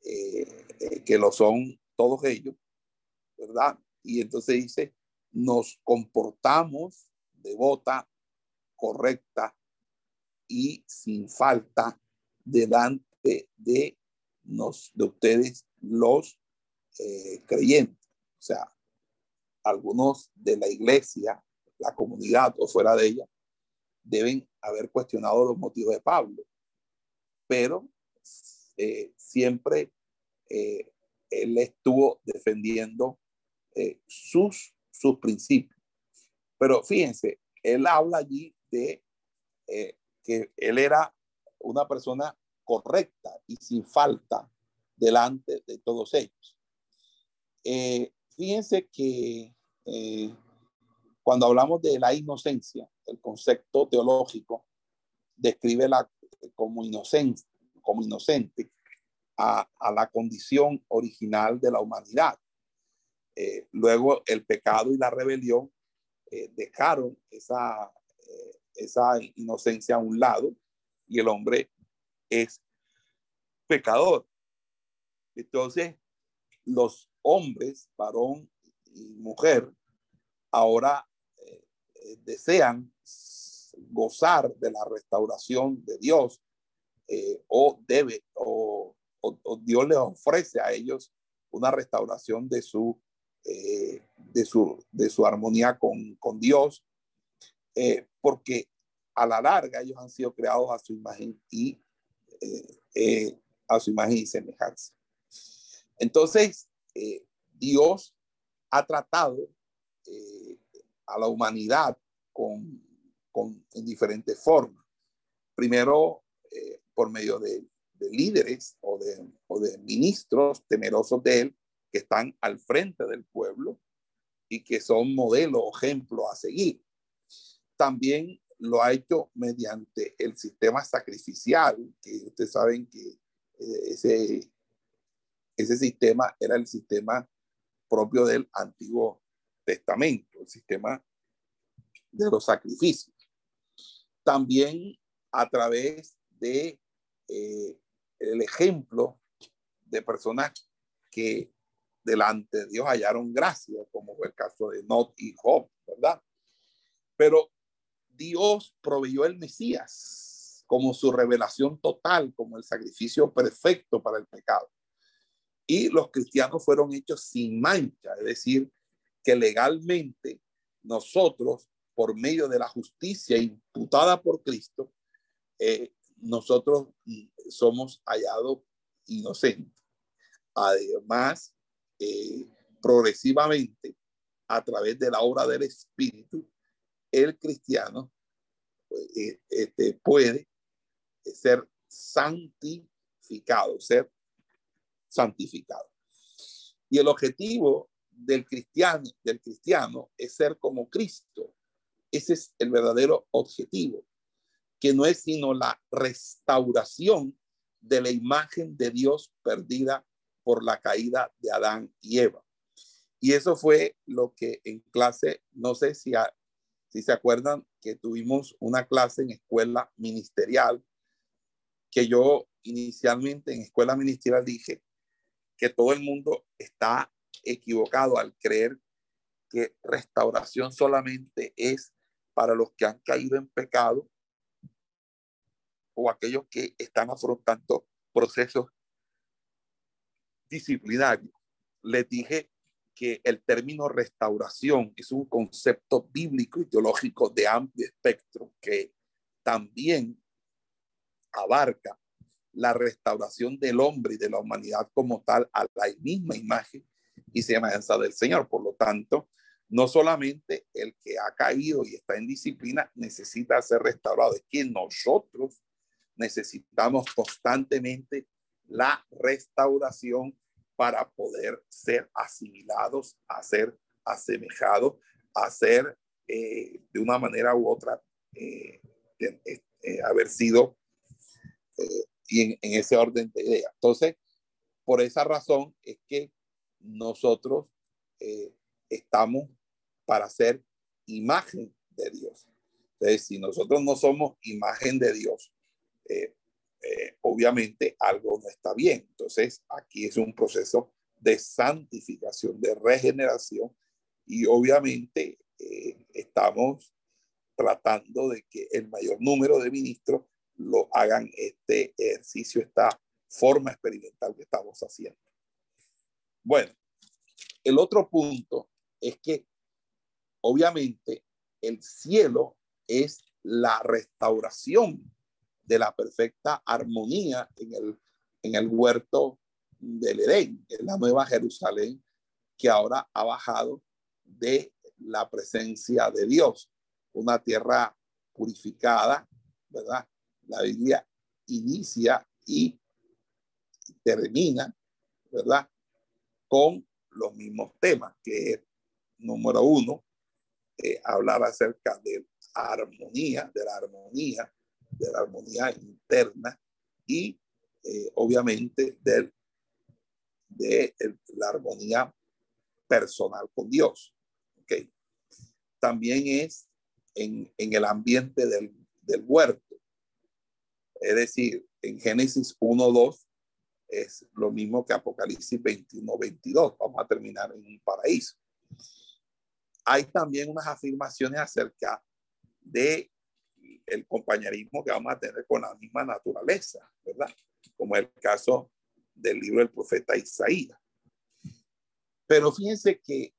Speaker 1: eh, que lo son todos ellos, ¿verdad? Y entonces dice, nos comportamos devota, correcta y sin falta delante de, nos, de ustedes los eh, creyentes. O sea, algunos de la iglesia, la comunidad o fuera de ella, deben haber cuestionado los motivos de Pablo. Pero eh, siempre eh, él estuvo defendiendo sus, sus principios. Pero fíjense, él habla allí de que él era una persona correcta y sin falta delante de todos ellos. Eh, fíjense que eh, cuando hablamos de la inocencia, el concepto teológico describe la, como, inocente, como inocente a, la condición original de la humanidad. Eh, luego el pecado y la rebelión dejaron esa, esa inocencia a un lado y el hombre es pecador. Entonces, los hombres, varón y mujer, ahora eh, eh, desean gozar de la restauración de Dios eh, o debe o, Dios les ofrece a ellos una restauración de su, de su, de su armonía con, con Dios, porque a la larga ellos han sido creados a su imagen y a su imagen y semejanza. Entonces, eh, Dios ha tratado eh, a la humanidad con, con, en diferentes formas. Primero, eh, por medio de, de líderes o de, o de ministros temerosos de él que están al frente del pueblo y que son modelo o ejemplo a seguir. También lo ha hecho mediante el sistema sacrificial, que ustedes saben que ese, ese sistema era el sistema propio del Antiguo Testamento, el sistema de los sacrificios. También a través de eh, el ejemplo de personas que delante de Dios hallaron gracia, como fue el caso de Not y Job, ¿verdad? Pero Dios proveyó el Mesías como su revelación total, como el sacrificio perfecto para el pecado. Y los cristianos fueron hechos sin mancha, es decir, que legalmente nosotros, por medio de la justicia imputada por Cristo, eh, nosotros somos hallados inocentes. Además, eh, progresivamente, a través de la obra del Espíritu, el cristiano eh, este, puede ser santificado, ser santificado. Y el objetivo del cristiano, del cristiano es ser como Cristo. Ese es el verdadero objetivo, que no es sino la restauración de la imagen de Dios perdida por la caída de Adán y Eva. Y eso fue lo que en clase, no sé si, si se acuerdan que tuvimos una clase en escuela ministerial que yo inicialmente en escuela ministerial dije que todo el mundo está equivocado al creer que restauración solamente es para los que han caído en pecado o aquellos que están afrontando procesos disciplinarios. Les dije que el término restauración es un concepto bíblico y teológico de amplio espectro que también abarca la restauración del hombre y de la humanidad como tal a la misma imagen y semejanza del Señor. Por lo tanto, no solamente el que ha caído y está en disciplina necesita ser restaurado, es que nosotros necesitamos constantemente la restauración para poder ser asimilados, a ser asemejados, a ser eh, de una manera u otra, eh, eh, haber sido y en, ese orden de ideas. Entonces, por esa razón es que nosotros estamos para ser imagen de Dios. Entonces, si nosotros no somos imagen de Dios, eh, obviamente algo no está bien. Entonces, aquí es un proceso de santificación, de regeneración y obviamente estamos tratando de que el mayor número de ministros lo hagan este ejercicio, esta forma experimental que estamos haciendo. Bueno, el otro punto es que obviamente el cielo es la restauración de la perfecta armonía en el, en el huerto del Edén, en la nueva Jerusalén, que ahora ha bajado de la presencia de Dios, una tierra purificada, ¿verdad? La Biblia inicia y termina, ¿verdad? Con los mismos temas, que es, número uno, eh, hablar acerca de armonía, de la armonía, de la armonía interna y eh, obviamente de, de la armonía personal con Dios. Okay. También es en, en el ambiente del, del, huerto. Es decir, en Génesis 1, 2 es lo mismo que Apocalipsis 21, 22. Vamos a terminar en un paraíso. Hay también unas afirmaciones acerca de el compañerismo que vamos a tener con la misma naturaleza, ¿verdad? Como el caso del libro del profeta Isaías. Pero fíjense que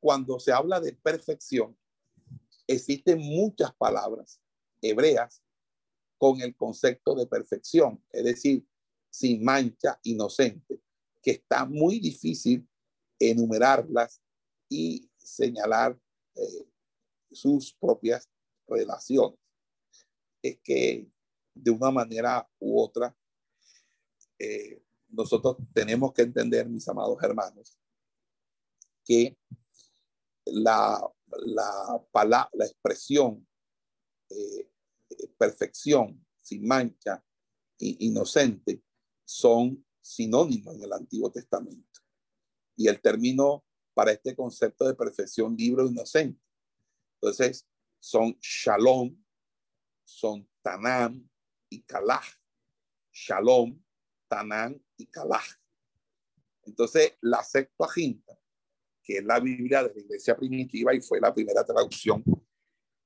Speaker 1: cuando se habla de perfección, existen muchas palabras hebreas con el concepto de perfección, es decir, sin mancha, inocente, que está muy difícil enumerarlas y señalar eh, sus propias relaciones. Es que de una manera u otra, eh, nosotros tenemos que entender, mis amados hermanos, que la, la, la, la expresión eh, perfección, sin mancha, inocente, son sinónimos en el Antiguo Testamento. Y el término para este concepto de perfección libre inocente. Entonces, son shalom, son tanam y kalaj. Shalom, tanam y kalaj. Entonces, la Septuaginta, que es la Biblia de la iglesia primitiva y fue la primera traducción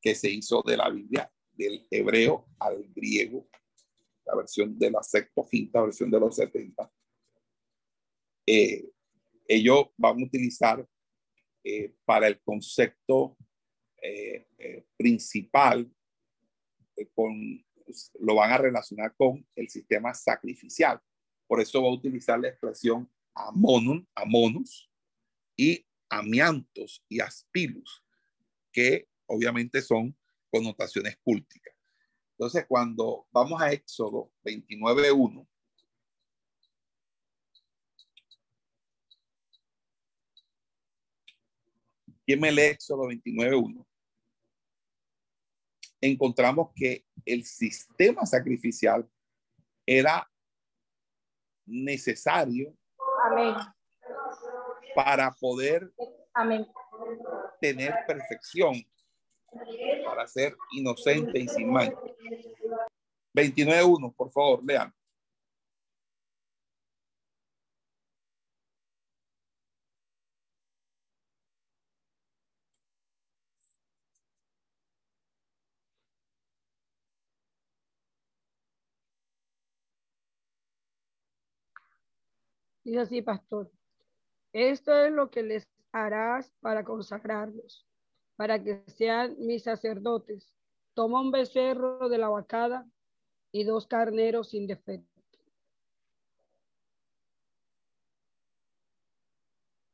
Speaker 1: que se hizo de la Biblia del hebreo al griego, la versión de la Septuaginta, versión de los 70. Eh, ellos van a utilizar eh, para el concepto eh, eh, principal, con, lo van a relacionar con el sistema sacrificial. Por eso va a utilizar la expresión amonum, amonus y amiantos y aspilus, que obviamente son connotaciones cúlticas. Entonces, cuando vamos a Éxodo 29.1, ¿quién me lee Éxodo 29.1? Encontramos que el sistema sacrificial era necesario
Speaker 3: Amén.
Speaker 1: para poder
Speaker 3: Amén.
Speaker 1: tener perfección para ser inocente y sin mancha. 29.1, por favor, lean.
Speaker 8: Dice así, pastor. Esto es lo que les harás para consagrarlos para que sean mis sacerdotes. Toma un becerro de la vacada y dos carneros sin defecto.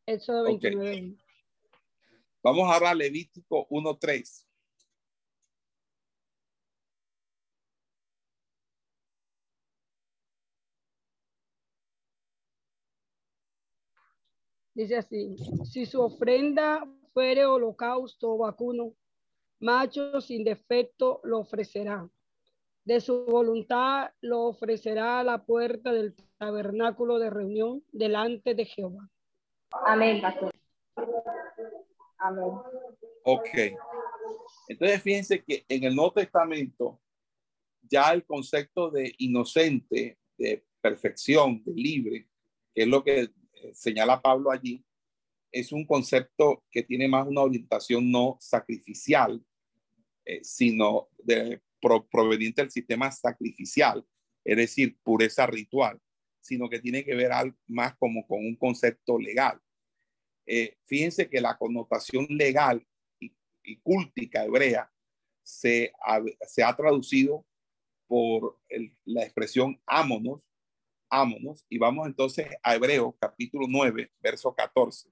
Speaker 8: Éxodo 29.
Speaker 1: Okay. Vamos ahora a Levítico 1.3.
Speaker 8: Dice así, si su ofrenda fuere holocausto o vacuno, macho sin defecto lo ofrecerá. De su voluntad lo ofrecerá a la puerta del tabernáculo de reunión delante de Jehová.
Speaker 3: Amén, pastor. Amén.
Speaker 1: Ok. Entonces, fíjense que en el Nuevo Testamento ya el concepto de inocente, de perfección, de libre, que es lo que señala Pablo allí, es un concepto que tiene más una orientación no sacrificial, eh, sino de, pro, proveniente del sistema sacrificial, es decir, pureza ritual. sino que tiene que ver más como con un concepto legal. Eh, fíjense que la connotación legal y, y cúltica hebrea se ha, se ha traducido por la expresión ámonos, ámonos, y vamos entonces a Hebreos capítulo 9, verso 14.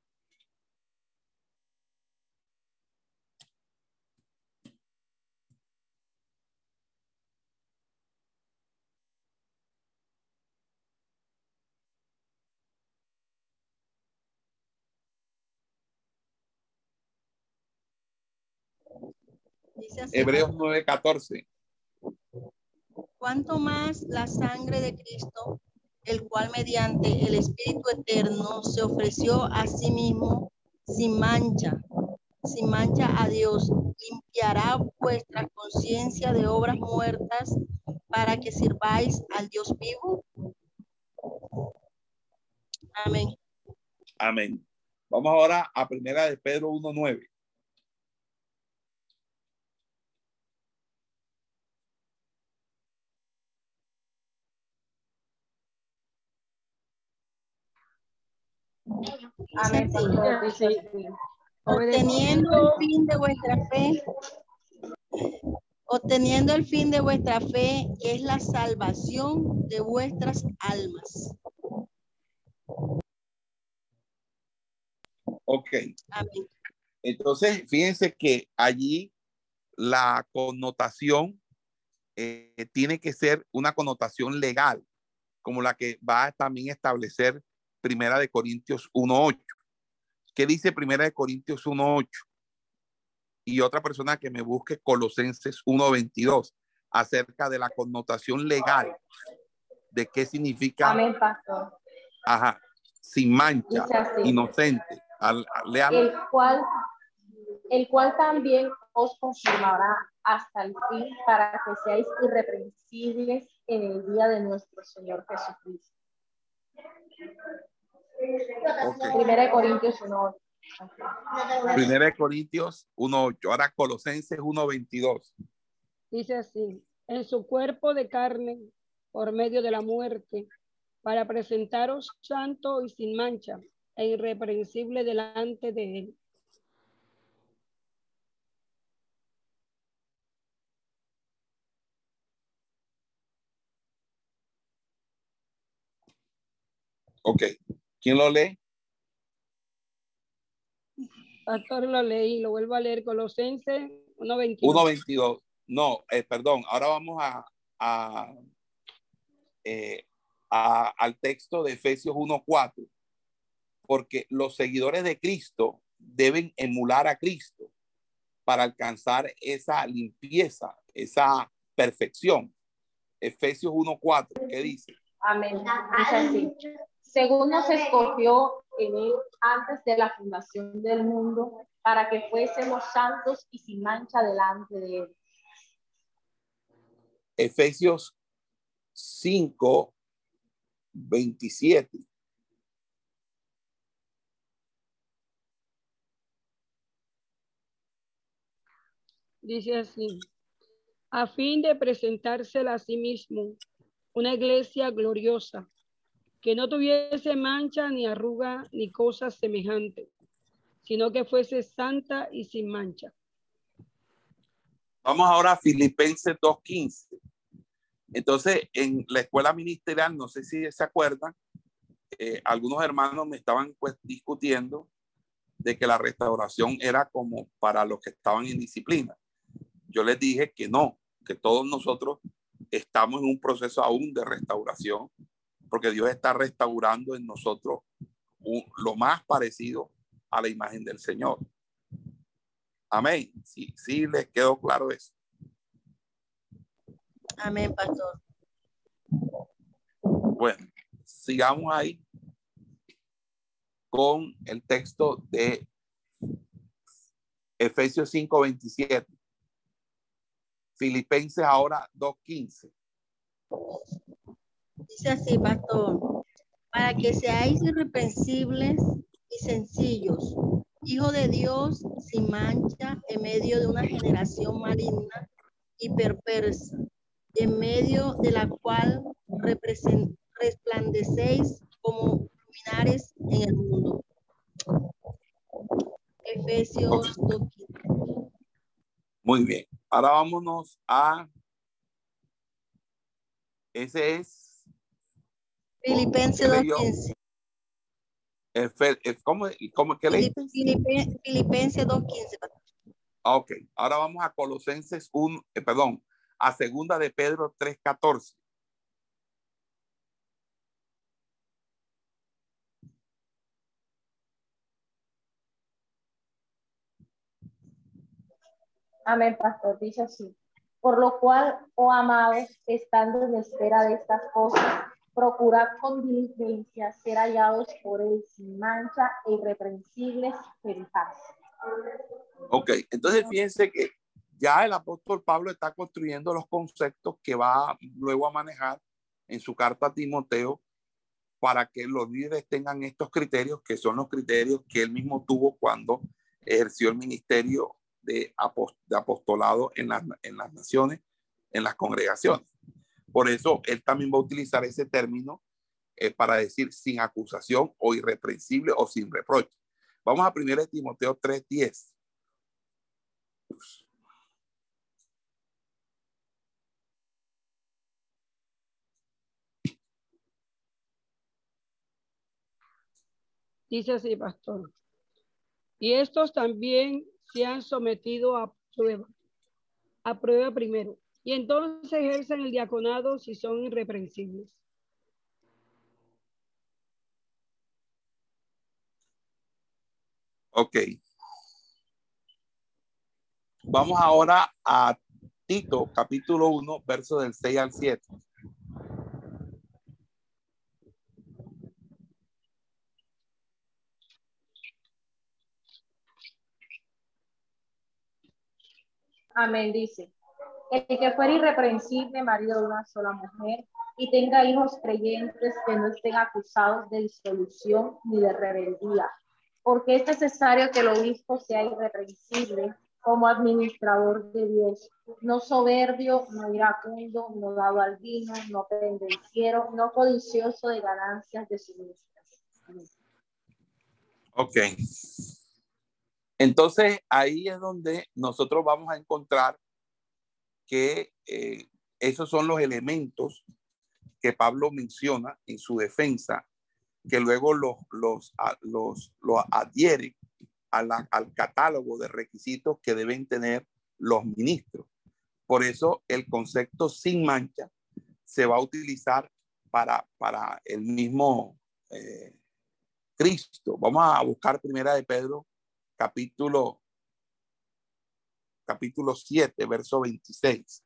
Speaker 1: Hebreos 9:14.
Speaker 9: Cuanto más la sangre de Cristo, el cual mediante el Espíritu Eterno se ofreció a sí mismo sin mancha, sin mancha a Dios, limpiará vuestra conciencia de obras muertas para que sirváis al Dios vivo. Amén.
Speaker 1: Amén. Vamos ahora a primera de Pedro 1.9.
Speaker 9: Amén. Obteniendo el fin de vuestra fe, obteniendo el fin de vuestra fe, que es la salvación de vuestras almas.
Speaker 1: Ok.
Speaker 9: Amén.
Speaker 1: Entonces, fíjense que allí la connotación eh, tiene que ser una connotación legal, como la que va a también establecer Primera de Corintios 1.8. ¿Qué dice Primera de Corintios 1.8? Y otra persona que me busque Colosenses 1.22 acerca de la connotación legal de qué significa.
Speaker 3: Amén, pastor.
Speaker 1: Ajá, sin mancha, inocente. Al,
Speaker 3: el cual, el cual también os confirmará hasta el fin para que seáis irreprensibles en el día de nuestro Señor Jesucristo. Primera de Corintios 1.8.
Speaker 1: Primera de Corintios 1.8. Ahora Colosenses 1.22.
Speaker 8: Dice así, en su cuerpo de carne, por medio de la muerte, para presentaros santo y sin mancha e irreprensible delante de él.
Speaker 1: Ok. ¿Quién lo lee?
Speaker 8: Pastor lo leí, lo vuelvo a leer, Colosenses 1.22.
Speaker 1: 1.22. No, eh, perdón, ahora vamos a, eh, a, al texto de Efesios 1.4, porque los seguidores de Cristo deben emular a Cristo para alcanzar esa limpieza, esa perfección. Efesios 1.4, ¿qué dice?
Speaker 3: Amén. así según nos escogió en él antes de la fundación del mundo, para que fuésemos santos y sin mancha delante de él.
Speaker 1: Efesios 5, 27.
Speaker 8: Dice así, a fin de presentársela a sí mismo, una iglesia gloriosa, que no tuviese mancha ni arruga ni cosas semejantes, sino que fuese santa y sin mancha.
Speaker 1: Vamos ahora a Filipenses 2.15. Entonces, en la escuela ministerial, no sé si se acuerdan, eh, algunos hermanos me estaban pues discutiendo de que la restauración era como para los que estaban en disciplina. Yo les dije que no, que todos nosotros estamos en un proceso aún de restauración porque Dios está restaurando en nosotros lo más parecido a la imagen del Señor. Amén. Sí, sí, les quedó claro eso.
Speaker 9: Amén, pastor.
Speaker 1: Bueno, sigamos ahí con el texto de Efesios 5:27. Filipenses ahora 2:15.
Speaker 9: Dice así, pastor, para que seáis irreprensibles y sencillos, hijo de Dios sin mancha en medio de una generación maligna y perversa, en medio de la cual resplandecéis como luminares en el mundo. Efesios 2.15.
Speaker 1: Muy bien. Ahora vámonos a. Ese es.
Speaker 9: Filipenses
Speaker 1: ¿Qué leyó?
Speaker 9: 2.15.
Speaker 1: Efe- eh, ¿Cómo, cómo que?
Speaker 9: Filipe- Filipenses 2.15. pastor.
Speaker 1: Ah, Ok. Ahora vamos a Colosenses 1, eh, perdón, a segunda de Pedro 3.14.
Speaker 3: Amén, pastor. Dice así. Por lo cual, oh amados, estando en espera de estas cosas, procurad con diligencia ser hallados por él sin mancha e irreprensibles en paz.
Speaker 1: Ok, entonces fíjense que ya el apóstol Pablo está construyendo los conceptos que va luego a manejar en su carta a Timoteo para que los líderes tengan estos criterios, que son los criterios que él mismo tuvo cuando ejerció el ministerio de, apos- de apostolado en las, en las naciones, en las congregaciones. Por eso él también va a utilizar ese término eh, para decir sin acusación o irreprensible o sin reproche. Vamos a 1 Timoteo 3:10.
Speaker 8: Dice así, pastor. Y estos también se han sometido a prueba, a prueba primero. Y entonces ejercen el diaconado si son irreprensibles.
Speaker 1: Ok. Vamos ahora a Tito, capítulo 1, verso del 6 al 7.
Speaker 3: Amén, dice. El que fuera irreprensible, marido de una sola mujer, y tenga hijos creyentes que no estén acusados de disolución ni de rebeldía, porque es necesario que el obispo sea irreprensible como administrador de Dios, no soberbio, no iracundo, no dado al vino, no pendenciero, no codicioso de ganancias de sus mismas.
Speaker 1: Ok. Entonces ahí es donde nosotros vamos a encontrar que eh, esos son los elementos que Pablo menciona en su defensa, que luego los, los, a- los, los adhiere a la- al catálogo de requisitos que deben tener los ministros. Por eso el concepto sin mancha se va a utilizar para, para el mismo eh, Cristo. Vamos a buscar primera de Pedro, capítulo, capítulo 7, verso 26.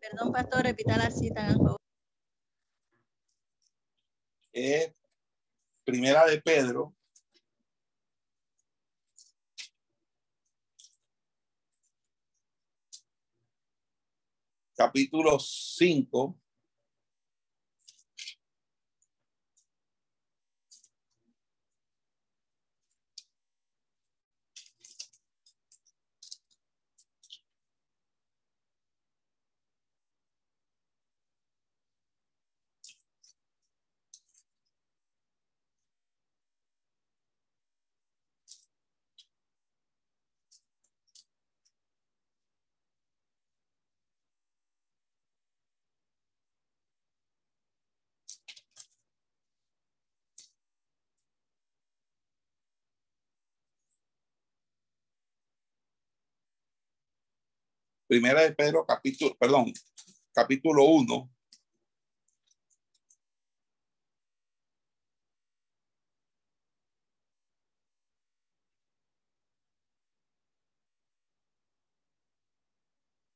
Speaker 9: Perdón, pastor, repita la cita, por favor.
Speaker 1: Es primera de Pedro, capítulo 5, primera de Pedro, capítulo, perdón, capítulo 1,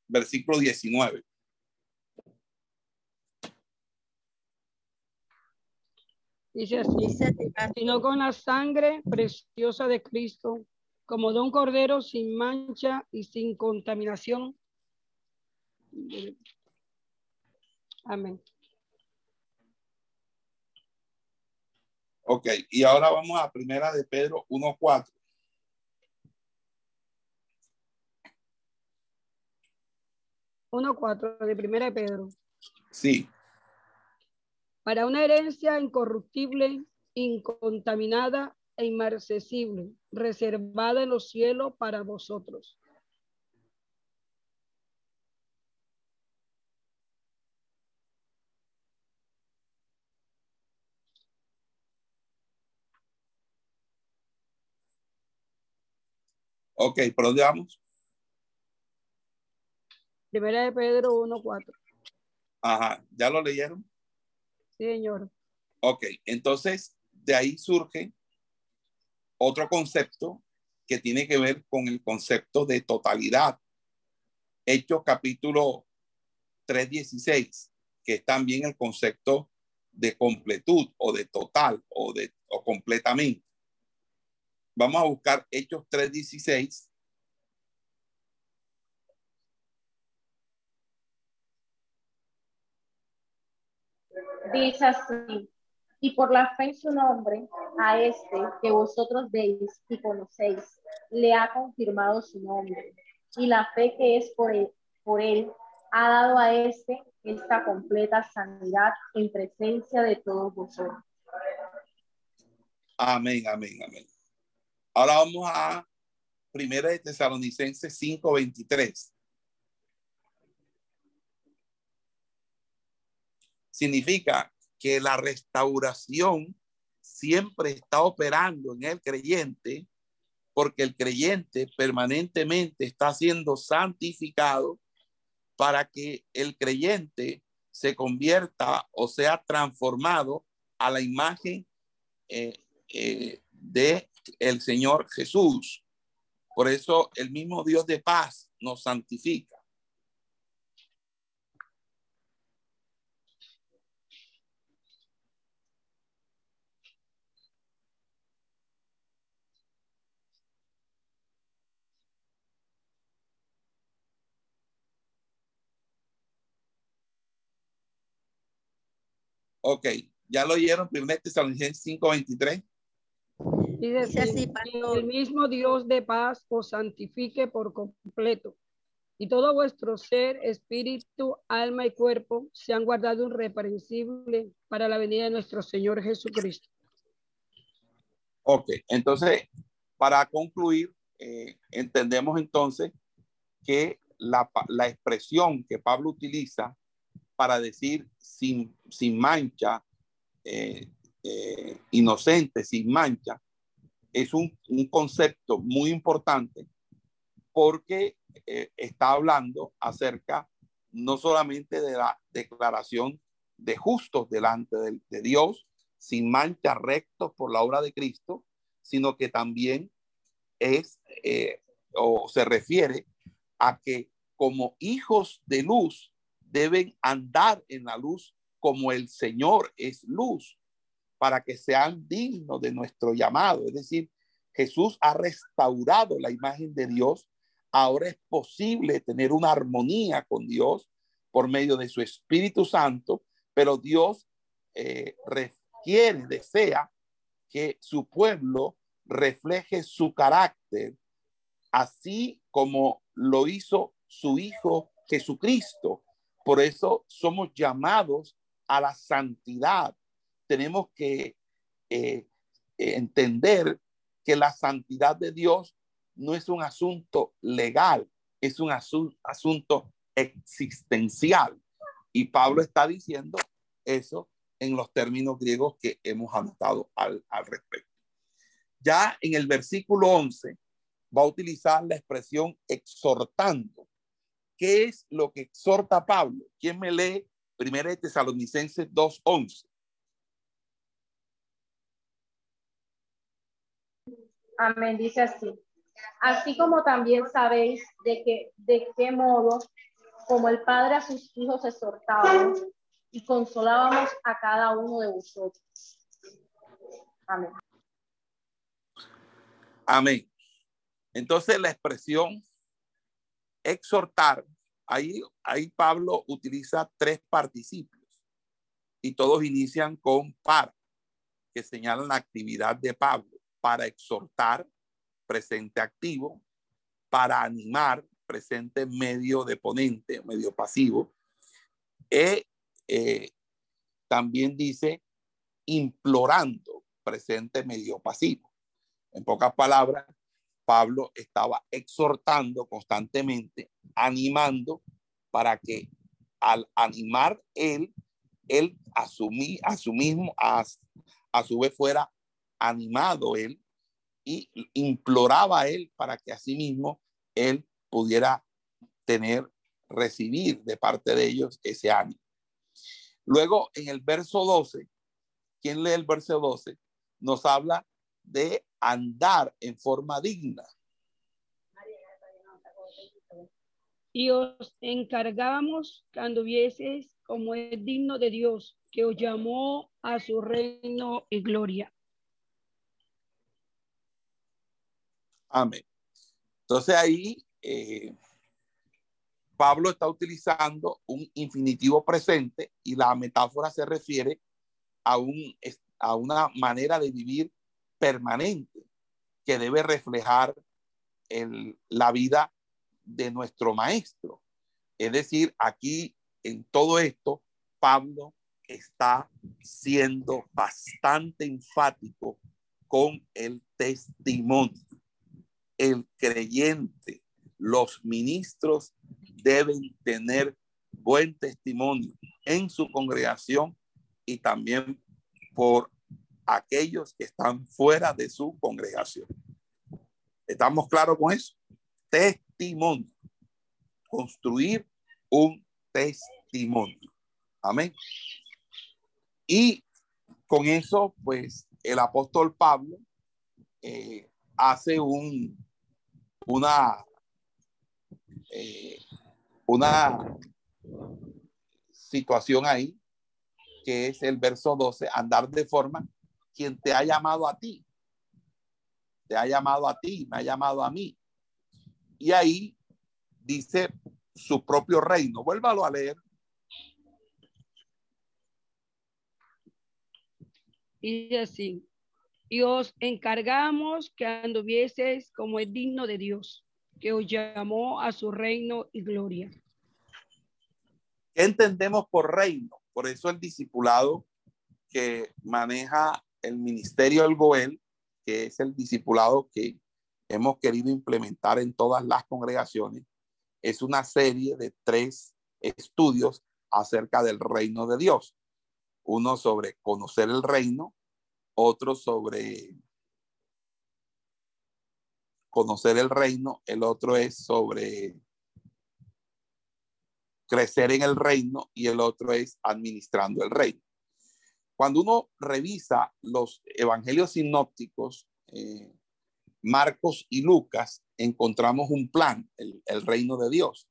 Speaker 1: versículo 19.
Speaker 8: Dice así. Sino con la sangre preciosa de Cristo, como de un cordero sin mancha y sin contaminación. Amén.
Speaker 1: Ok, y ahora vamos a primera de Pedro 1.4.
Speaker 8: Uno, 1.4 cuatro, de primera de Pedro.
Speaker 1: Sí.
Speaker 8: Para una herencia incorruptible, incontaminada e inmarcesible, reservada en los cielos para vosotros
Speaker 1: Ok, ¿por dónde vamos?
Speaker 8: Primera de Pedro 1.4.
Speaker 1: Ajá, ¿ya lo leyeron?
Speaker 8: Sí, señor.
Speaker 1: Ok, entonces de ahí surge otro concepto que tiene que ver con el concepto de totalidad. Hechos capítulo 3.16, que es también el concepto de completud o de total o de o completamente. Vamos a buscar Hechos 3.16.
Speaker 3: Dice así, y por la fe en su nombre, a este que vosotros veis y conocéis, le ha confirmado su nombre. Y la fe que es por él, por él ha dado a este esta completa sanidad en presencia de todos vosotros.
Speaker 1: Amén, amén, amén. Ahora vamos a Primera de Tesalonicenses 5:23. Significa que la restauración siempre está operando en el creyente porque el creyente permanentemente está siendo santificado para que el creyente se convierta o sea transformado a la imagen eh, eh, de el Señor Jesús. Por eso el mismo Dios de paz nos santifica. Ok, ya lo oyeron, 1 Tesalonicenses 5:23.
Speaker 8: Dice
Speaker 9: Dice así,
Speaker 8: así,
Speaker 9: pastor.
Speaker 8: el mismo Dios de paz os santifique por completo. Y todo vuestro ser, espíritu, alma y cuerpo sean guardados irreprensible para la venida de nuestro Señor Jesucristo.
Speaker 1: Ok, entonces, para concluir, eh, entendemos entonces que la, la expresión que Pablo utiliza para decir sin, sin mancha, eh, eh, inocente, sin mancha, es un, un concepto muy importante porque eh, está hablando acerca no solamente de la declaración de justos delante de, Dios, sin mancha, rectos por la obra de Cristo, sino que también es eh, o se refiere a que como hijos de luz deben andar en la luz como el Señor es luz, para que sean dignos de nuestro llamado. Es decir, Jesús ha restaurado la imagen de Dios. Ahora es posible tener una armonía con Dios por medio de su Espíritu Santo, pero Dios eh, requiere, desea que su pueblo refleje su carácter, así como lo hizo su Hijo Jesucristo. Por eso somos llamados a la santidad. Tenemos que eh, entender que la santidad de Dios no es un asunto legal, es un asu asunto existencial. Y Pablo está diciendo eso en los términos griegos que hemos anotado al, al respecto. Ya en el versículo 11 va a utilizar la expresión exhortando. ¿Qué es lo que exhorta Pablo? ¿Quién me lee 1 de Tesalonicenses 2.11?
Speaker 3: Amén, dice así. Así como también sabéis de que de qué modo, como el Padre a sus hijos exhortábamos y consolábamos a cada uno de vosotros. Amén.
Speaker 1: Amén. Entonces la expresión exhortar, ahí, ahí Pablo utiliza tres participios y todos inician con para, que señalan la actividad de Pablo, para exhortar, presente activo, para animar, presente medio de ponente, medio pasivo. E, eh, también dice implorando, presente medio pasivo. En pocas palabras, Pablo estaba exhortando constantemente, animando para que al animar él, él asumí, a su mismo, a, a su vez fuera animado él y imploraba él para que asimismo él pudiera tener, recibir de parte de ellos ese ánimo. Luego, en el verso 12, ¿quién lee el verso 12? Nos habla de andar en forma digna.
Speaker 8: Y os encargamos que anduvieses como es digno de Dios, que os llamó a su reino y gloria.
Speaker 1: Amén. Entonces ahí eh, Pablo está utilizando un infinitivo presente y la metáfora se refiere a, un, a una manera de vivir permanente que debe reflejar el, la vida de nuestro maestro. Es decir, aquí en todo esto, Pablo está siendo bastante enfático con el testimonio. El creyente, los ministros deben tener buen testimonio en su congregación y también por aquellos que están fuera de su congregación. ¿Estamos claros con eso? Testimonio. Construir un testimonio. Amén. Y con eso, pues, el apóstol Pablo eh, hace un, una, eh, una situación ahí, que es el verso 12, andar de forma quien te ha llamado a ti. Te ha llamado a ti, me ha llamado a mí. Y ahí dice su propio reino. Vuélvalo a leer.
Speaker 8: Y así, y os encargamos que anduvieseis como es digno de Dios, que os llamó a su reino y gloria.
Speaker 1: ¿Qué entendemos por reino? Por eso el discipulado que maneja el ministerio del Goel, que es el discipulado que hemos querido implementar en todas las congregaciones, es una serie de tres estudios acerca del reino de Dios. Uno sobre conocer el reino, otro sobre conocer el reino, el otro es sobre crecer en el reino y el otro es administrando el reino. Cuando uno revisa los evangelios sinópticos, eh, Marcos y Lucas, encontramos un plan, el, el reino de Dios.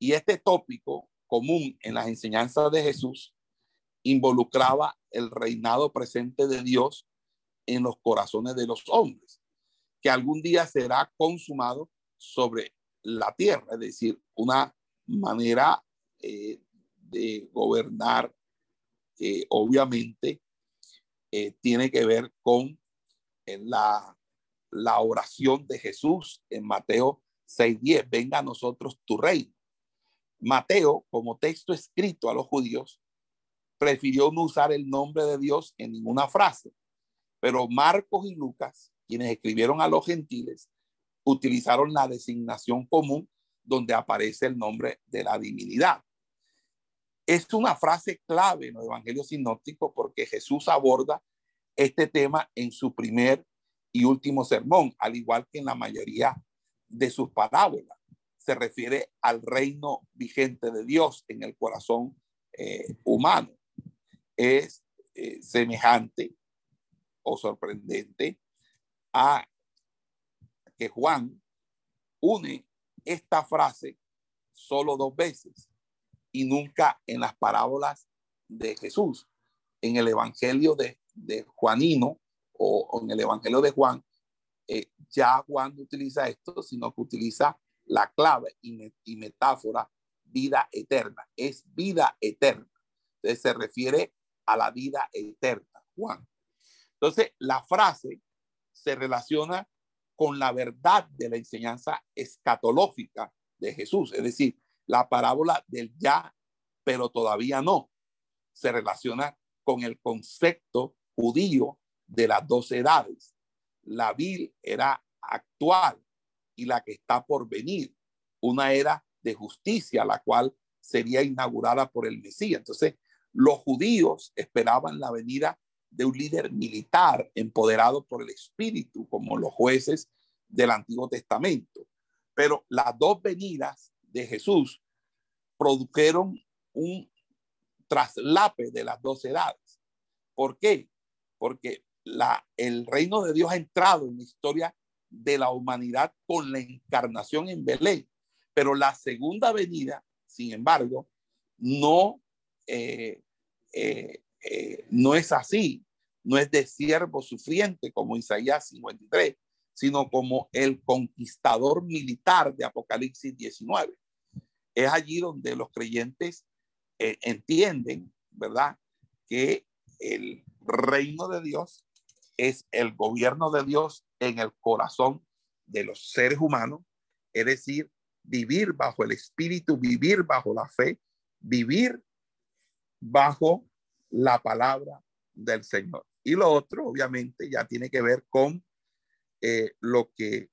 Speaker 1: Y este tópico común en las enseñanzas de Jesús involucraba el reinado presente de Dios en los corazones de los hombres, que algún día será consumado sobre la tierra, es decir, una manera eh, de gobernar que obviamente eh, tiene que ver con eh, la, la oración de Jesús en Mateo 6.10, venga a nosotros tu reino. Mateo, como texto escrito a los judíos, prefirió no usar el nombre de Dios en ninguna frase, pero Marcos y Lucas, quienes escribieron a los gentiles, utilizaron la designación común donde aparece el nombre de la divinidad. Es una frase clave en los evangelios sinópticos porque Jesús aborda este tema en su primer y último sermón, al igual que en la mayoría de sus parábolas. Se refiere al reino vigente de Dios en el corazón eh, humano. Es eh, semejante o sorprendente a que Juan une esta frase solo dos veces y nunca en las parábolas de Jesús. En el Evangelio de, de Juanino o, en el Evangelio de Juan, eh, ya Juan no utiliza esto, sino que utiliza la clave y, y metáfora vida eterna. Es vida eterna. Entonces se refiere a la vida eterna, Juan. Entonces, la frase se relaciona con la verdad de la enseñanza escatológica de Jesús, es decir, la parábola del ya, pero todavía no, se relaciona con el concepto judío de las dos edades. La vil era actual y la que está por venir, una era de justicia, la cual sería inaugurada por el Mesías. Entonces, los judíos esperaban la venida de un líder militar empoderado por el Espíritu, como los jueces del Antiguo Testamento. Pero las dos venidas de Jesús produjeron un traslape de las dos edades. ¿Por qué? Porque el reino de Dios ha entrado en la historia de la humanidad con la encarnación en Belén. Pero la segunda venida, sin embargo, no, eh, eh, eh, no es así, no es de siervo sufriente como Isaías 53, sino como el conquistador militar de Apocalipsis 19. Es allí donde los creyentes entienden, ¿verdad? Que el reino de Dios es el gobierno de Dios en el corazón de los seres humanos, es decir, vivir bajo el espíritu, vivir bajo la fe, vivir bajo la palabra del Señor. Y lo otro, obviamente, ya tiene que ver con eh, lo que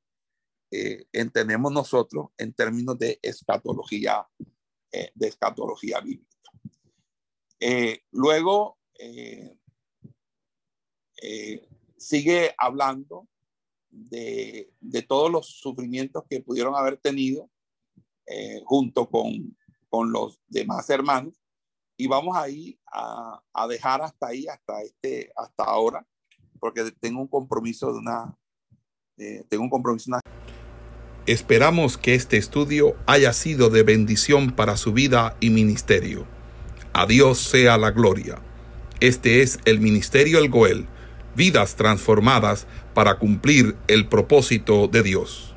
Speaker 1: eh, entendemos nosotros en términos de escatología, eh, de escatología bíblica. luego, sigue hablando de, de, todos los sufrimientos que pudieron haber tenido junto con, con, los demás hermanos. Y vamos ahí a, a, dejar hasta ahí, hasta, este, hasta ahora, porque tengo un compromiso de una... Eh, tengo un compromiso de una...
Speaker 10: Esperamos que este estudio haya sido de bendición para su vida y ministerio. A Dios sea la gloria. Este es el Ministerio El Goel vidas transformadas para cumplir el propósito de Dios.